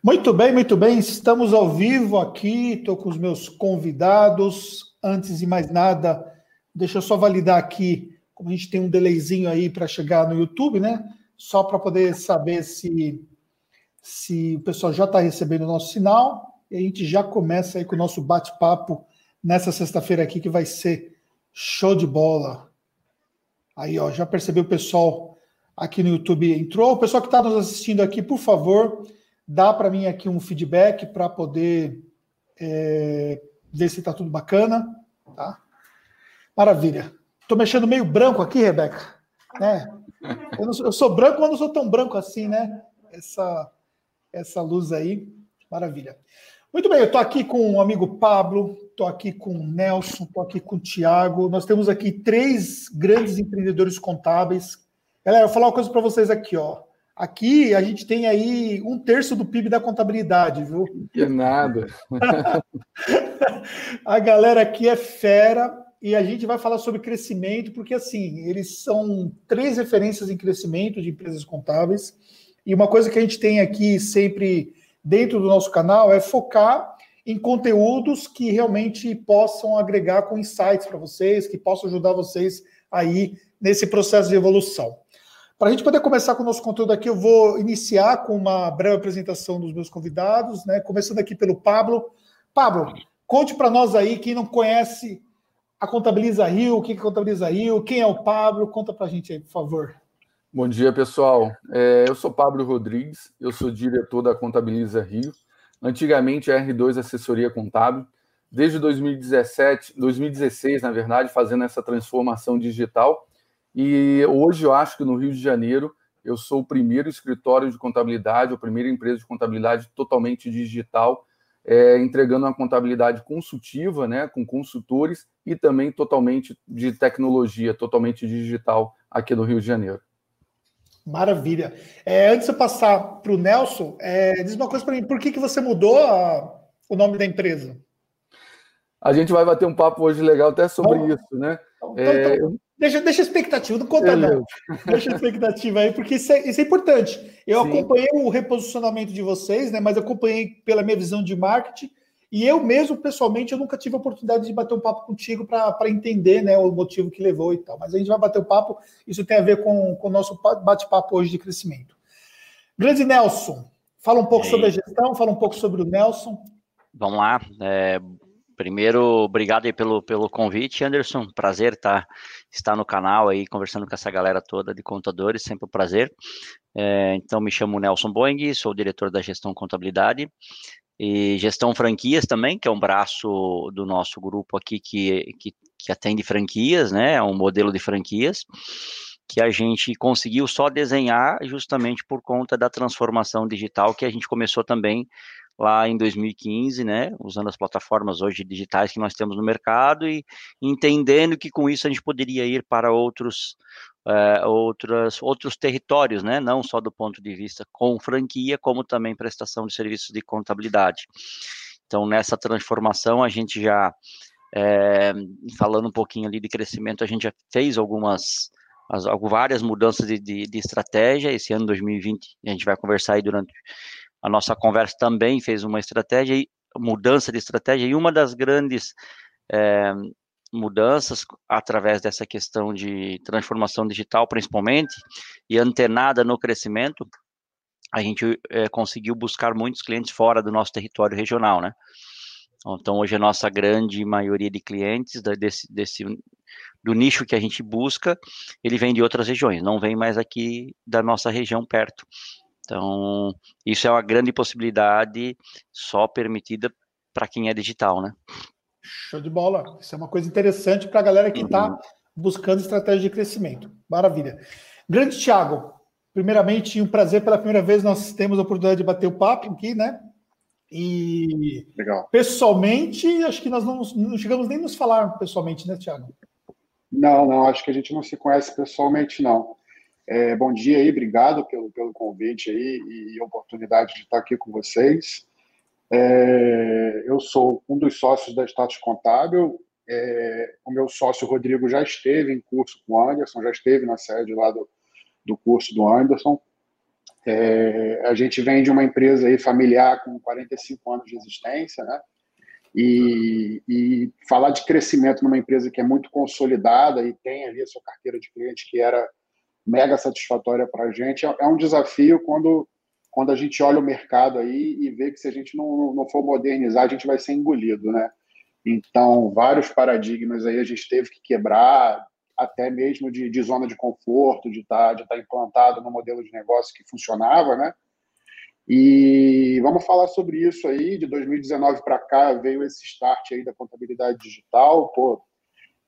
Muito bem, muito bem. Estamos ao vivo aqui. Estou com os meus convidados. Antes de mais nada, deixa eu só validar aqui, como a gente tem um delayzinho aí para chegar no YouTube, né? Só para poder saber se, se o pessoal já está recebendo o nosso sinal. E a gente já começa aí com o nosso bate-papo nessa sexta-feira aqui, que vai ser show de bola. Aí, ó, já percebeu o pessoal aqui no YouTube entrou. O pessoal que está nos assistindo aqui, por favor dá para mim aqui um feedback para poder é, ver se está tudo bacana. Tá? Maravilha. Estou mexendo meio branco aqui, Rebeca. Né? Eu, não, eu, sou branco, mas não sou tão branco assim, né? Essa, essa luz aí. Maravilha. Muito bem, eu estou aqui com o amigo Pablo, estou aqui com o Nelson, estou aqui com o Tiago. Nós temos aqui três grandes empreendedores contábeis. Galera, eu vou falar uma coisa para vocês aqui, ó. Aqui a gente tem aí um terço do PIB da contabilidade, viu? Que nada. a galera aqui é fera e a gente vai falar sobre crescimento, porque assim, eles são três referências em crescimento de empresas contábeis. E uma coisa que a gente tem aqui sempre dentro do nosso canal é focar em conteúdos que realmente possam agregar com insights para vocês, que possam ajudar vocês aí nesse processo de evolução. Para a gente poder começar com o nosso conteúdo aqui, eu vou iniciar com uma breve apresentação dos meus convidados, né? Começando aqui pelo Pablo. Pablo, conte para nós aí, quem não conhece a Contabiliza Rio, o que é Contabiliza Rio, quem é o Pablo, conta para a gente aí, por favor. Bom dia, pessoal. É, eu sou Pablo Rodrigues, eu sou diretor da Contabiliza Rio, antigamente R2 Assessoria Contábil, desde 2017, 2016, na verdade, fazendo essa transformação digital e hoje eu acho que no Rio de Janeiro eu sou o primeiro escritório de contabilidade, a primeira empresa de contabilidade totalmente digital, é, entregando uma contabilidade consultiva, né, com consultores e também totalmente de tecnologia, totalmente digital aqui no Rio de Janeiro. Maravilha. É, antes de eu passar para o Nelson, é, diz uma coisa para mim: por que, que você mudou a, o nome da empresa? A gente vai bater um papo hoje legal até sobre Bom, isso, né? Então, é, então, Deixa, deixa a expectativa, não conta não. Deixa a expectativa aí, porque isso é, isso é importante. Eu Sim. acompanhei o reposicionamento de vocês, né? Mas acompanhei pela minha visão de marketing. E eu mesmo, pessoalmente, eu nunca tive a oportunidade de bater um papo contigo para entender né, o motivo que levou e tal. Mas a gente vai bater o um papo, isso tem a ver com, com o nosso bate-papo hoje de crescimento. Grande Nelson, fala um pouco sobre a gestão, fala um pouco sobre o Nelson. Vamos lá. É, Primeiro, obrigado aí pelo, pelo convite, Anderson. Prazer estar, tá, estar no canal aí, conversando com essa galera toda de contadores, sempre um prazer. É, então, me chamo Nelson Boing, sou diretor da gestão contabilidade e gestão franquias também, que é um braço do nosso grupo aqui que, que, que atende franquias, né? É um modelo de franquias que a gente conseguiu só desenhar justamente por conta da transformação digital que a gente começou também lá em 2015, né, usando as plataformas hoje digitais que nós temos no mercado e entendendo que com isso a gente poderia ir para outros outras, outros territórios, né, não só do ponto de vista com franquia, como também prestação de serviços de contabilidade. Então, nessa transformação, a gente já, é, falando um pouquinho ali de crescimento, a gente já fez algumas, as, várias mudanças de, de, de estratégia. Esse ano 2020, a gente vai conversar aí durante a nossa conversa também fez uma estratégia, mudança de estratégia, e uma das grandes é, mudanças através dessa questão de transformação digital, principalmente, e antenada no crescimento, a gente é, conseguiu buscar muitos clientes fora do nosso território regional, né? Então, hoje a nossa grande maioria de clientes desse, desse do nicho que a gente busca, ele vem de outras regiões, não vem mais aqui da nossa região perto. Então, isso é uma grande possibilidade só permitida para quem é digital, né? Show de bola. Isso é uma coisa interessante para a galera que está uhum. buscando estratégia de crescimento. Maravilha. Grande Thiago, primeiramente, um prazer pela primeira vez nós temos a oportunidade de bater o papo aqui, né? E Legal. pessoalmente, acho que nós não, não chegamos nem a nos falar pessoalmente, né, Thiago? Não, não, acho que a gente não se conhece pessoalmente, não. É, bom dia aí, obrigado pelo, pelo convite aí e oportunidade de estar aqui com vocês. É, eu sou um dos sócios da Status Contábil. É, o meu sócio Rodrigo já esteve em curso com o Anderson, já esteve na sede lá do, do curso do Anderson. É, a gente vem de uma empresa aí familiar com 45 anos de existência, né? E, e, falar de crescimento numa empresa que é muito consolidada e tem ali a sua carteira de clientes que era mega satisfatória para a gente é, é, um desafio quando, quando a gente olha o mercado aí e vê que se a gente não, não for modernizar, a gente vai ser engolido, né? Então, vários paradigmas aí a gente teve que quebrar, até mesmo de, de zona de conforto, de estar tá, de tá implantado no modelo de negócio que funcionava, né? E vamos falar sobre isso aí. De 2019 para cá veio esse start aí da contabilidade digital. Pô,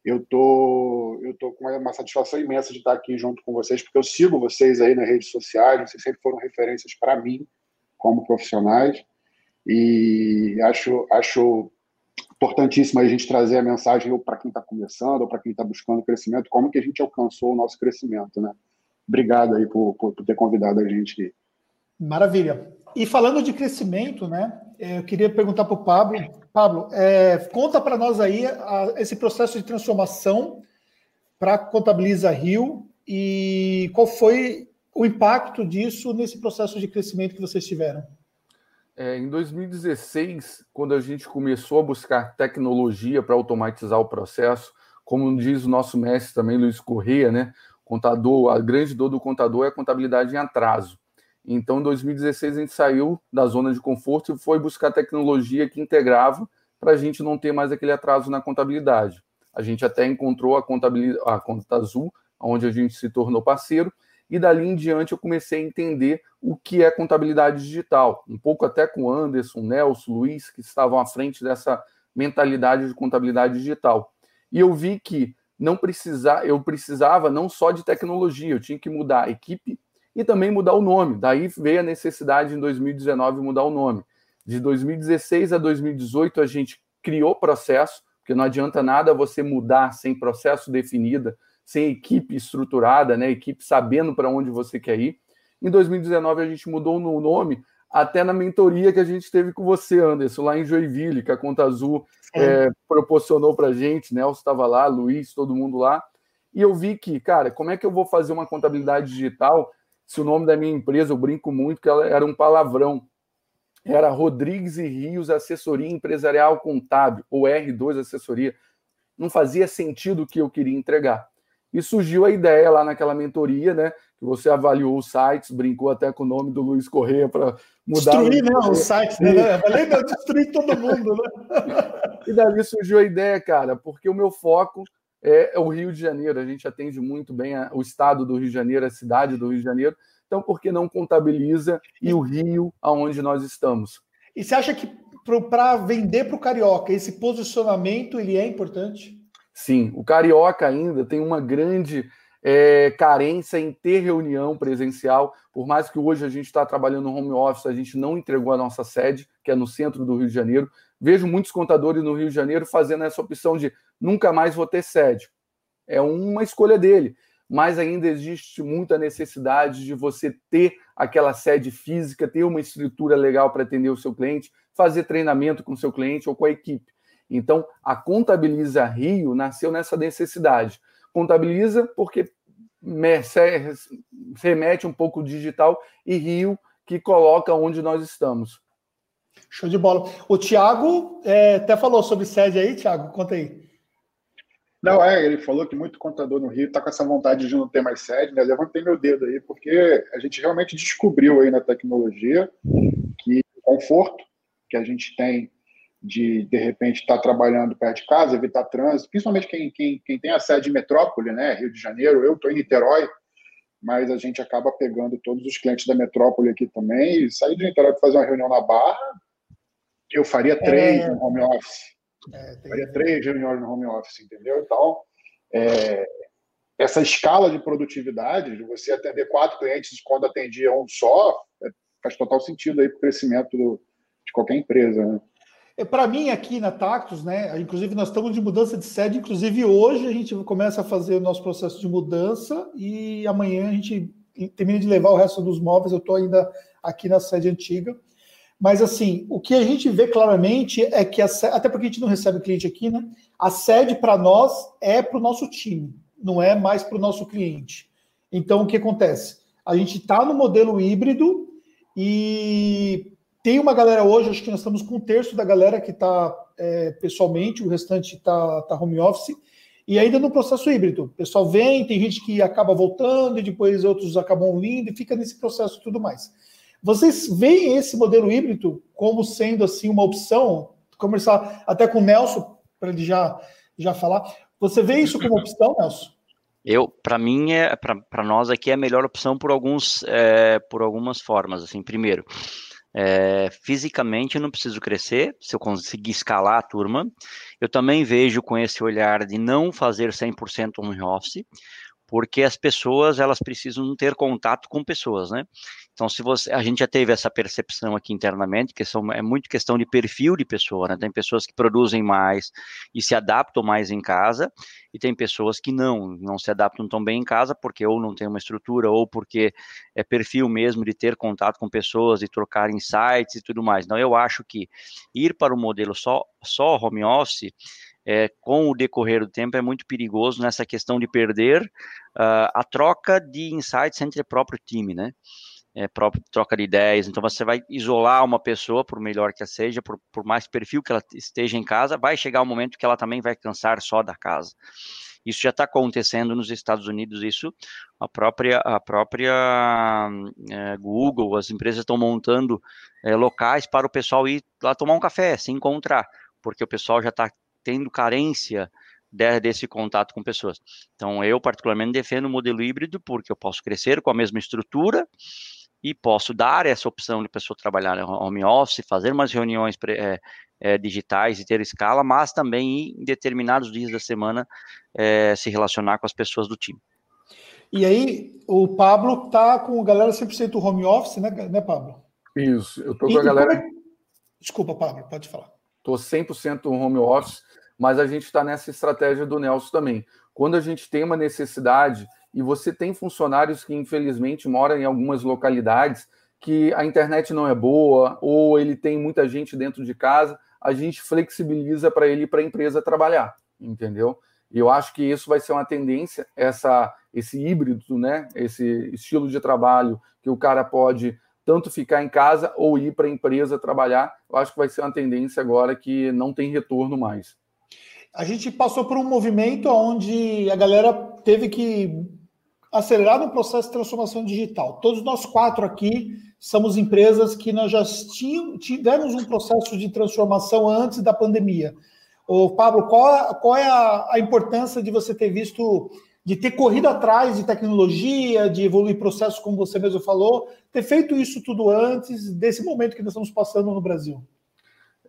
eu tô, eu tô com uma satisfação imensa de estar aqui junto com vocês, porque eu sigo vocês aí nas redes sociais. Vocês sempre foram referências para mim como profissionais. E acho, acho importantíssimo a gente trazer a mensagem para quem está começando ou para quem está buscando crescimento, como que a gente alcançou o nosso crescimento, né? Obrigado aí por, por, por ter convidado a gente. Maravilha. E falando de crescimento, né? Eu queria perguntar para o Pablo. Pablo, é, conta para nós aí a, esse processo de transformação para Contabiliza Rio e qual foi o impacto disso nesse processo de crescimento que vocês tiveram. É, em 2016, quando a gente começou a buscar tecnologia para automatizar o processo, como diz o nosso mestre também, Luiz Correia, né? Contador, a grande dor do contador é a contabilidade em atraso. Então, em 2016, a gente saiu da zona de conforto e foi buscar tecnologia que integrava para a gente não ter mais aquele atraso na contabilidade. A gente até encontrou a, contabilidade, a Conta Azul, onde a gente se tornou parceiro, e dali em diante eu comecei a entender o que é contabilidade digital, um pouco até com Anderson, Nelson, Luiz, que estavam à frente dessa mentalidade de contabilidade digital. E eu vi que não precisar, eu precisava não só de tecnologia, eu tinha que mudar a equipe e também mudar o nome. Daí veio a necessidade em 2019 mudar o nome. De 2016 a 2018 a gente criou processo, porque não adianta nada você mudar sem processo definido, sem equipe estruturada, né, equipe sabendo para onde você quer ir. Em 2019 a gente mudou o nome até na mentoria que a gente teve com você, Anderson, lá em Joinville, que a Conta Azul é, proporcionou para a gente, Nelson estava lá, Luiz, todo mundo lá, e eu vi que, cara, como é que eu vou fazer uma contabilidade digital se o nome da minha empresa, eu brinco muito, que ela era um palavrão. Era Rodrigues e Rios Assessoria Empresarial Contábil, ou R2 Assessoria. Não fazia sentido o que eu queria entregar. E surgiu a ideia lá naquela mentoria, né? Que você avaliou os sites, brincou até com o nome do Luiz Correia para mudar. Destruir, né? Os sites, né? Além de destruir todo mundo, né? e daí surgiu a ideia, cara, porque o meu foco é, o Rio de Janeiro. A gente atende muito bem a, o estado do Rio de Janeiro, a cidade do Rio de Janeiro. Então, por que não contabiliza e o Rio aonde nós estamos? E você acha que para vender para o carioca esse posicionamento ele é importante? Sim, o carioca ainda tem uma grande é, carência em ter reunião presencial. Por mais que hoje a gente está trabalhando no home office, a gente não entregou a nossa sede, que é no centro do Rio de Janeiro. Vejo muitos contadores no Rio de Janeiro fazendo essa opção de nunca mais vou ter sede. É uma escolha dele, mas ainda existe muita necessidade de você ter aquela sede física, ter uma estrutura legal para atender o seu cliente, fazer treinamento com o seu cliente ou com a equipe. Então, a Contabiliza Rio nasceu nessa necessidade. Contabiliza porque remete um pouco digital e Rio que coloca onde nós estamos. Show de bola. O Tiago é, até falou sobre sede aí, Tiago, conta aí. Não, é, ele falou que muito contador no Rio está com essa vontade de não ter mais sede, né? Levantei meu dedo aí, porque a gente realmente descobriu aí na tecnologia que o conforto que a gente tem de, de repente, estar tá trabalhando perto de casa, evitar trânsito, principalmente quem, quem, quem tem a sede em metrópole, né? Rio de Janeiro, eu estou em Niterói, mas a gente acaba pegando todos os clientes da metrópole aqui também, e sair de Niterói para fazer uma reunião na Barra, eu faria três é... no home office. É, tem... Faria três reuniões no home office, entendeu? Então, é, essa escala de produtividade, de você atender quatro clientes quando atendia um só, é, faz total sentido aí para o crescimento do, de qualquer empresa. Né? É, para mim, aqui na Tactus, né? Inclusive, nós estamos de mudança de sede. Inclusive, hoje a gente começa a fazer o nosso processo de mudança e amanhã a gente termina de levar o resto dos móveis. Eu estou ainda aqui na sede antiga. Mas, assim, o que a gente vê claramente é que, a, até porque a gente não recebe cliente aqui, né? A sede para nós é para o nosso time, não é mais para o nosso cliente. Então, o que acontece? A gente está no modelo híbrido e tem uma galera hoje, acho que nós estamos com um terço da galera que está é, pessoalmente, o restante está tá home office, e ainda no processo híbrido. O pessoal vem, tem gente que acaba voltando, e depois outros acabam vindo, e fica nesse processo e tudo mais. Vocês veem esse modelo híbrido como sendo assim uma opção? Conversar até com o Nelson, para ele já, já falar. Você vê isso como opção, Nelson? Eu, para mim, é para nós aqui é a melhor opção por alguns, é, por algumas formas. Assim, primeiro, é, fisicamente eu não preciso crescer, se eu conseguir escalar a turma. Eu também vejo com esse olhar de não fazer 100% home office, porque as pessoas elas precisam ter contato com pessoas, né? Então, se você, a gente já teve essa percepção aqui internamente, que são, é muito questão de perfil de pessoa, né? Tem pessoas que produzem mais e se adaptam mais em casa, e tem pessoas que não, não se adaptam tão bem em casa, porque ou não tem uma estrutura, ou porque é perfil mesmo de ter contato com pessoas, de trocar insights e tudo mais. Então, eu acho que ir para o modelo só, só home office é, com o decorrer do tempo é muito perigoso nessa questão de perder uh, a troca de insights entre o próprio time, né? É, próprio troca de ideias. Então você vai isolar uma pessoa, por melhor que seja, por, por mais perfil que ela esteja em casa, vai chegar um momento que ela também vai cansar só da casa. Isso já está acontecendo nos Estados Unidos. Isso a própria a própria é, Google, as empresas estão montando é, locais para o pessoal ir lá tomar um café, se encontrar, porque o pessoal já está tendo carência de, desse contato com pessoas. Então, eu particularmente defendo o modelo híbrido porque eu posso crescer com a mesma estrutura e posso dar essa opção de pessoa trabalhar no home office, fazer umas reuniões é, é, digitais e ter escala, mas também em determinados dias da semana é, se relacionar com as pessoas do time. E aí, o Pablo tá com a galera 100% home office, né, né Pablo? Isso, eu tô com e, a galera. É... Desculpa, Pablo, pode falar. Tô 100% home office mas a gente está nessa estratégia do Nelson também. Quando a gente tem uma necessidade e você tem funcionários que infelizmente moram em algumas localidades que a internet não é boa ou ele tem muita gente dentro de casa, a gente flexibiliza para ele para a empresa trabalhar, entendeu? E eu acho que isso vai ser uma tendência, essa, esse híbrido, né? Esse estilo de trabalho que o cara pode tanto ficar em casa ou ir para a empresa trabalhar. Eu acho que vai ser uma tendência agora que não tem retorno mais a gente passou por um movimento onde a galera teve que acelerar no processo de transformação digital. Todos nós quatro aqui somos empresas que nós já tivemos um processo de transformação antes da pandemia. O Pablo, qual, qual é a, a, importância de você ter visto, de ter corrido atrás de tecnologia, de evoluir processos, como você mesmo falou, ter feito isso tudo antes desse momento que nós estamos passando no Brasil?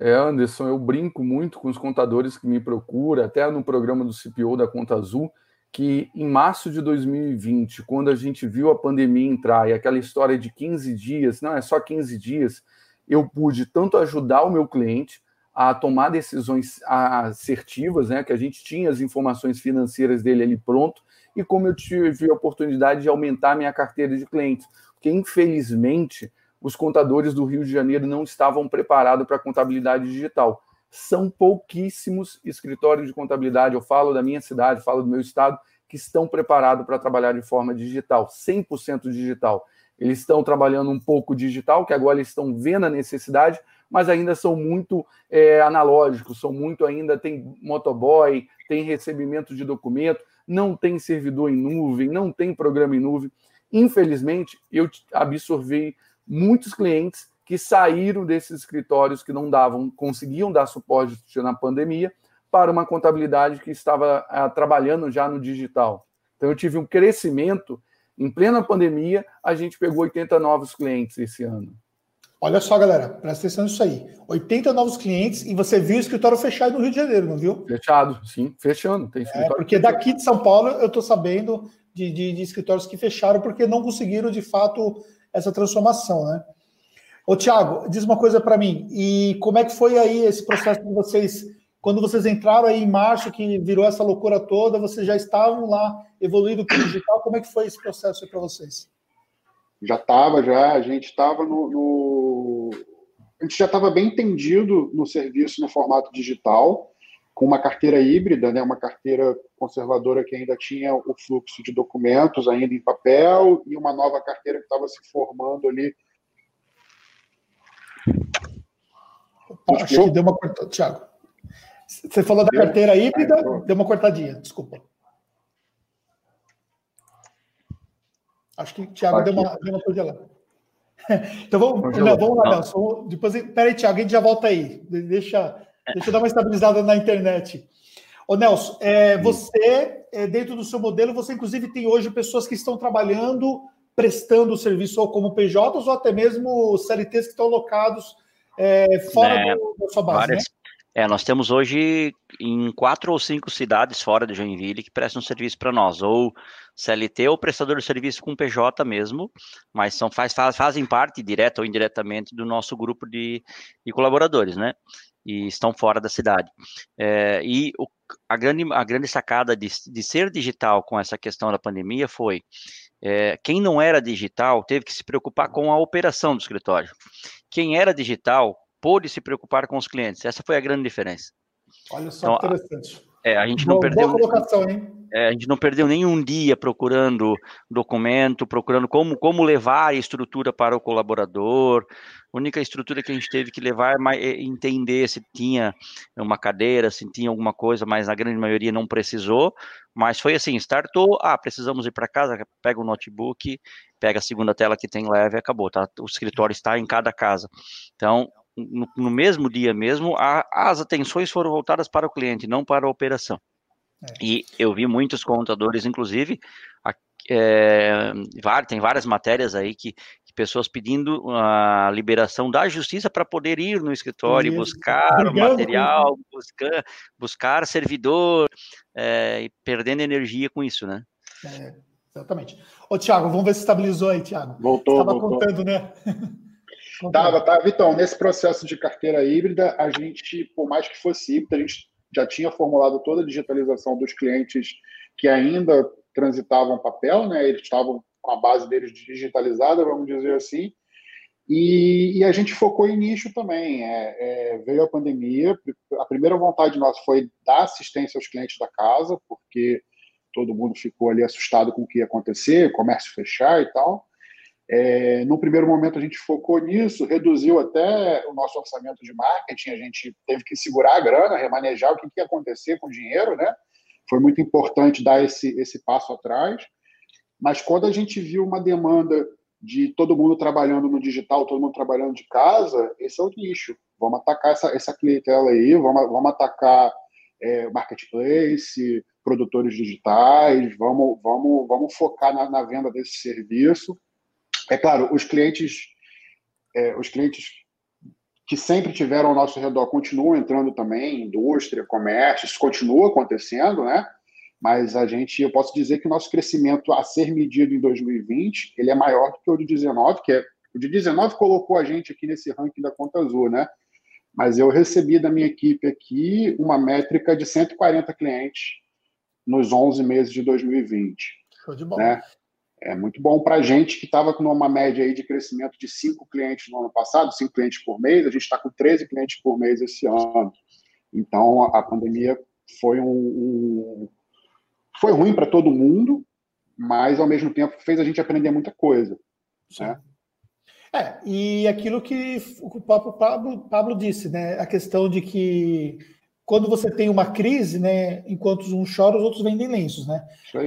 É, Anderson, eu brinco muito com os contadores que me procuram, até no programa do CPO da Conta Azul, que em março de 2020, quando a gente viu a pandemia entrar e aquela história de 15 dias, não é só 15 dias, eu pude tanto ajudar o meu cliente a tomar decisões assertivas, né, que a gente tinha as informações financeiras dele ali pronto, e como eu tive a oportunidade de aumentar minha carteira de clientes, porque infelizmente os contadores do Rio de Janeiro não estavam preparados para a contabilidade digital. São pouquíssimos escritórios de contabilidade, eu falo da minha cidade, falo do meu estado, que estão preparados para trabalhar de forma digital, 100% digital. Eles estão trabalhando um pouco digital, que agora eles estão vendo a necessidade, mas ainda são muito é, analógicos, são muito ainda, tem motoboy, tem recebimento de documento, não tem servidor em nuvem, não tem programa em nuvem. Infelizmente, eu absorvi muitos clientes que saíram desses escritórios que não davam, conseguiam dar suporte na pandemia para uma contabilidade que estava ah, trabalhando já no digital. Então eu tive um crescimento em plena pandemia, a gente pegou 80 novos clientes esse ano. Olha só, galera, presta atenção nisso aí. 80 novos clientes e você viu o escritório fechado no Rio de Janeiro, não viu? Fechado, sim, fechando. Tem é, porque daqui de São Paulo eu estou sabendo de, de, de, escritórios que fecharam porque não conseguiram de fato essa transformação, né? Ô, Tiago, diz uma coisa para mim. E como é que foi aí esse processo de vocês, quando vocês entraram aí em março, que virou essa loucura toda, vocês já estavam lá evoluindo para o digital? Como é que foi esse processo para vocês? Já estava, já. A gente estava no, no, A gente já estava bem entendido no serviço no formato digital com uma carteira híbrida, né, uma carteira conservadora que ainda tinha o fluxo de documentos ainda em papel e uma nova carteira que estava se formando ali. Acho que deu uma cortada, Thiago. Você falou da carteira híbrida, deu uma cortadinha, desculpa. Acho que o Thiago Aqui. deu uma, deu uma. Então vamos, não, vamos lá, Nelson. Depois, peraí, Thiago, a gente já volta aí. Deixa, deixa eu dar uma estabilizada na internet. Ô, Nelson, é, você, é, dentro do seu modelo, você inclusive tem hoje pessoas que estão trabalhando, prestando o serviço ou como PJs ou até mesmo CLTs que estão locados é, fora é, do, da sua base, várias, né? É, nós temos hoje em quatro ou cinco cidades fora de Joinville que prestam serviço para nós, ou CLT ou prestador de serviço com PJ mesmo, mas são, faz, fazem parte, direta ou indiretamente, do nosso grupo de, de colaboradores, né? E estão fora da cidade. É, e o, a, grande, a grande sacada de, de ser digital com essa questão da pandemia foi é, quem não era digital teve que se preocupar com a operação do escritório. Quem era digital pôde se preocupar com os clientes. Essa foi a grande diferença. Olha só então, interessante. É, a gente não perdeu. Boa colocação, hein? É, a gente não perdeu nenhum dia procurando documento, procurando como, como levar a estrutura para o colaborador. A única estrutura que a gente teve que levar é entender se tinha uma cadeira, se tinha alguma coisa, mas na grande maioria não precisou. Mas foi assim: startou, ah, precisamos ir para casa, pega o notebook, pega a segunda tela que tem leve e acabou. Tá? O escritório está em cada casa. Então, no, no mesmo dia mesmo, a, as atenções foram voltadas para o cliente, não para a operação. É. E eu vi muitos contadores, inclusive, a, é, tem várias matérias aí que, que, pessoas pedindo a liberação da justiça para poder ir no escritório Isso. buscar o material, buscar, buscar servidor é, e perdendo energia com isso, né? É, exatamente. Ô, Tiago, vamos ver se estabilizou aí, Tiago. Voltou. Estava contando, né? Tava, tava. Então, nesse processo de carteira híbrida, a gente, por mais que fosse híbrida, a gente já tinha formulado toda a digitalização dos clientes que ainda transitavam papel, né? Eles estavam com a base deles digitalizada, vamos dizer assim. E, e a gente focou em nicho também. É, é, veio a pandemia, a primeira vontade nossa foi dar assistência aos clientes da casa, porque todo mundo ficou ali assustado com o que ia acontecer, comércio fechar e tal. É, no primeiro momento a gente focou nisso, reduziu até o nosso orçamento de marketing, a gente teve que segurar a grana, remanejar o que, que ia acontecer com o dinheiro, né? Foi muito importante dar esse, esse passo atrás. Mas quando a gente viu uma demanda de todo mundo trabalhando no digital, todo mundo trabalhando de casa, esse é o nicho. Vamos atacar essa, essa clientela aí, vamos, vamos atacar é, marketplace, produtores digitais, vamos, vamos, vamos focar na, na venda desse serviço é claro, os clientes, é, os clientes que sempre tiveram ao nosso redor continuam entrando também, indústria, comércio, isso continua acontecendo, né? Mas a gente, eu posso dizer que o nosso crescimento a ser medido em 2020, ele é maior do que o de 19, que é o de 19 colocou a gente aqui nesse ranking da Conta Azul, né? Mas eu recebi da minha equipe aqui uma métrica de 140 clientes nos 11 meses de 2020. Show de bola. Né? É muito bom para a gente que estava com uma média aí de crescimento de cinco clientes no ano passado, cinco clientes por mês, a gente está com 13 clientes por mês esse ano. Então, a, pandemia foi um, um foi ruim para todo mundo, mas ao mesmo tempo fez a gente aprender muita coisa. Né? É, e aquilo que o Pablo, Pablo disse, né? A questão de que quando você tem uma crise, né, enquanto uns choram, os outros vendem lenços, né?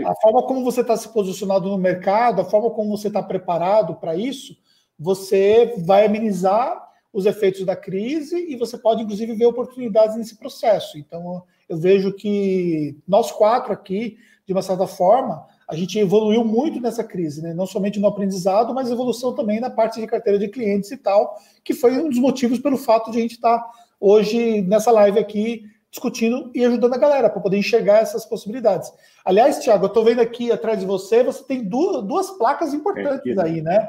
A forma como você está se posicionado no mercado, a forma como você está preparado para isso, você vai amenizar os efeitos da crise e você pode, inclusive, ver oportunidades nesse processo. Então, eu vejo que nós quatro aqui, de uma certa forma, a gente evoluiu muito nessa crise, né? não somente no aprendizado, mas evolução também na parte de carteira de clientes e tal, que foi um dos motivos pelo fato de a gente estar tá hoje nessa live aqui discutindo e ajudando a galera para poder enxergar essas possibilidades. Aliás, Tiago, eu estou vendo aqui atrás de você, você tem duas, duas placas importantes aí, né?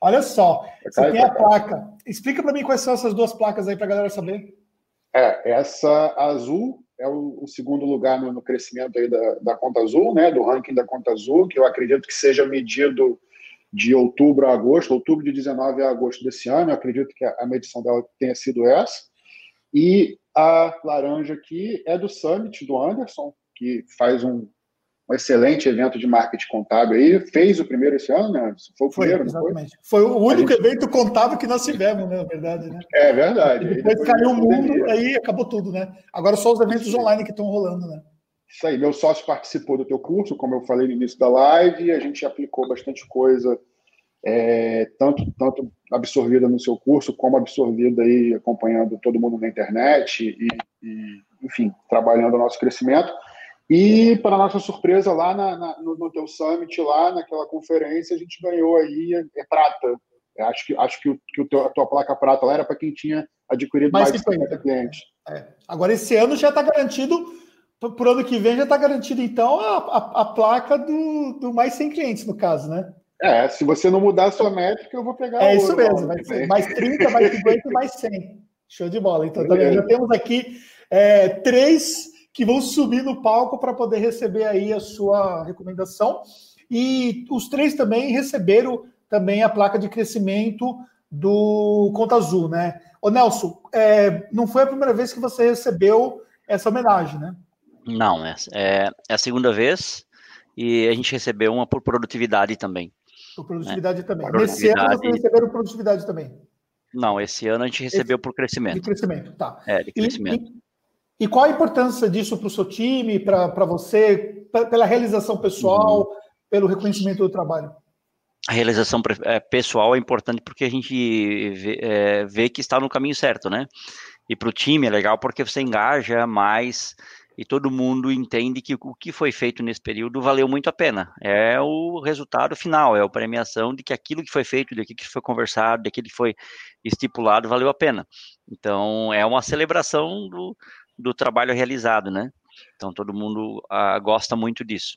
Olha só, você tem a placa. Explica para mim quais são essas duas placas aí para a galera saber. É, essa azul é o, o segundo lugar no, no, crescimento aí da, da conta azul, né? Do ranking da conta azul, que eu acredito que seja medido de outubro a agosto, outubro de 19 a agosto desse ano. Eu acredito que a, a medição dela tenha sido essa. E a laranja aqui é do Summit, do Anderson, que faz um, um excelente evento de marketing contábil aí. Fez o primeiro esse ano, né? Foi o primeiro, foi, exatamente. Foi? foi? o único gente... evento contábil que nós tivemos, né? Na verdade, né? É verdade. E depois, depois caiu o mundo, aí acabou tudo, né? Agora só os eventos Sim. online que estão rolando, né? Isso aí. Meu sócio participou do teu curso, como eu falei no início da live, e a gente aplicou bastante coisa é, tanto, tanto absorvida no seu curso, como absorvida aí acompanhando todo mundo na internet e, e enfim, trabalhando o nosso crescimento. E, para nossa surpresa, lá na, na, no, no teu summit, lá naquela conferência, a gente ganhou aí é, é prata. Acho que, acho que, o, que o teu, a tua placa prata lá era para quem tinha adquirido mais, mais de 50 clientes. É. Agora, esse ano já está garantido, por ano que vem já está garantido, então, a, a, a, placa do, do mais 100 clientes, no caso, né? É, se você não mudar a sua métrica, eu vou pegar. É isso mesmo, vai ser mais 30, mais 50 e mais 100. Show de bola. Então, também já temos aqui é, três que vão subir no palco para poder receber aí a sua recomendação. E os três também receberam também a placa de crescimento do Conta Azul, né? Ô Nelson, é, não foi a primeira vez que você recebeu essa homenagem, né? Não, é, é, é a segunda vez e a gente recebeu uma por produtividade também. Por produtividade né? também. Nesse ano vocês receberam produtividade também? Não, esse ano a gente recebeu esse... por crescimento. De crescimento, tá. É, de crescimento. E, e, e qual a importância disso para o seu time, para você, pela realização pessoal, uhum. pelo reconhecimento do trabalho? A realização é, pessoal é importante porque a gente vê, é, vê que está no caminho certo, né? E para o time é legal porque você engaja mais e todo mundo entende que o que foi feito nesse período valeu muito a pena. É o resultado final, é a premiação de que aquilo que foi feito, daquilo que foi conversado, daquilo que foi estipulado valeu a pena. Então, é uma celebração do, do trabalho realizado, né? Então, todo mundo ah, gosta muito disso.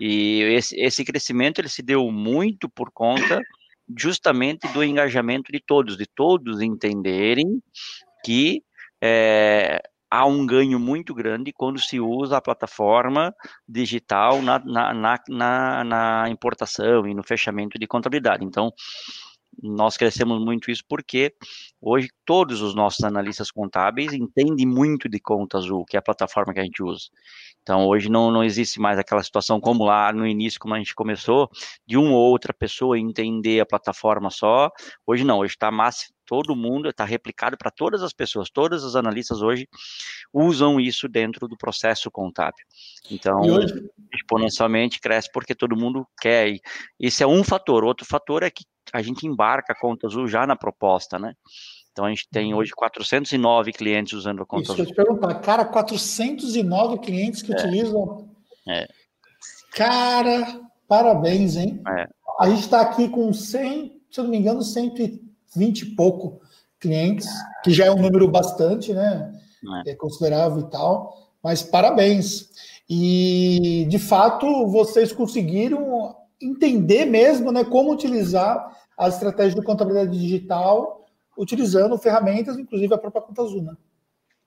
E esse, esse crescimento, ele se deu muito por conta justamente do engajamento de todos, de todos entenderem que é, há um ganho muito grande quando se usa a plataforma digital na, na, na, na, importação e no fechamento de contabilidade. Então, nós crescemos muito isso porque hoje todos os nossos analistas contábeis entendem muito de conta azul, que é a plataforma que a gente usa. Então, hoje não, não existe mais aquela situação como lá no início, como a gente começou, de uma ou outra pessoa entender a plataforma só. Hoje não, hoje está todo mundo, está replicado para todas as pessoas, todos os analistas hoje usam isso dentro do processo contábil. Então, hoje... exponencialmente cresce porque todo mundo quer. Esse é um fator. Outro fator é que a gente embarca a conta azul já na proposta, né? Então a gente tem uhum. hoje 409 clientes usando a conta Isso azul. Isso eu te perguntar, cara, 409 clientes que é. utilizam. É. Cara, parabéns, hein? É. A gente está aqui com 100, se eu não me engano, 120 e pouco clientes, que já é um número bastante, né? É. é considerável e tal, mas parabéns. E de fato vocês conseguiram entender mesmo, né, como utilizar a estratégia de contabilidade digital utilizando ferramentas, inclusive a própria Conta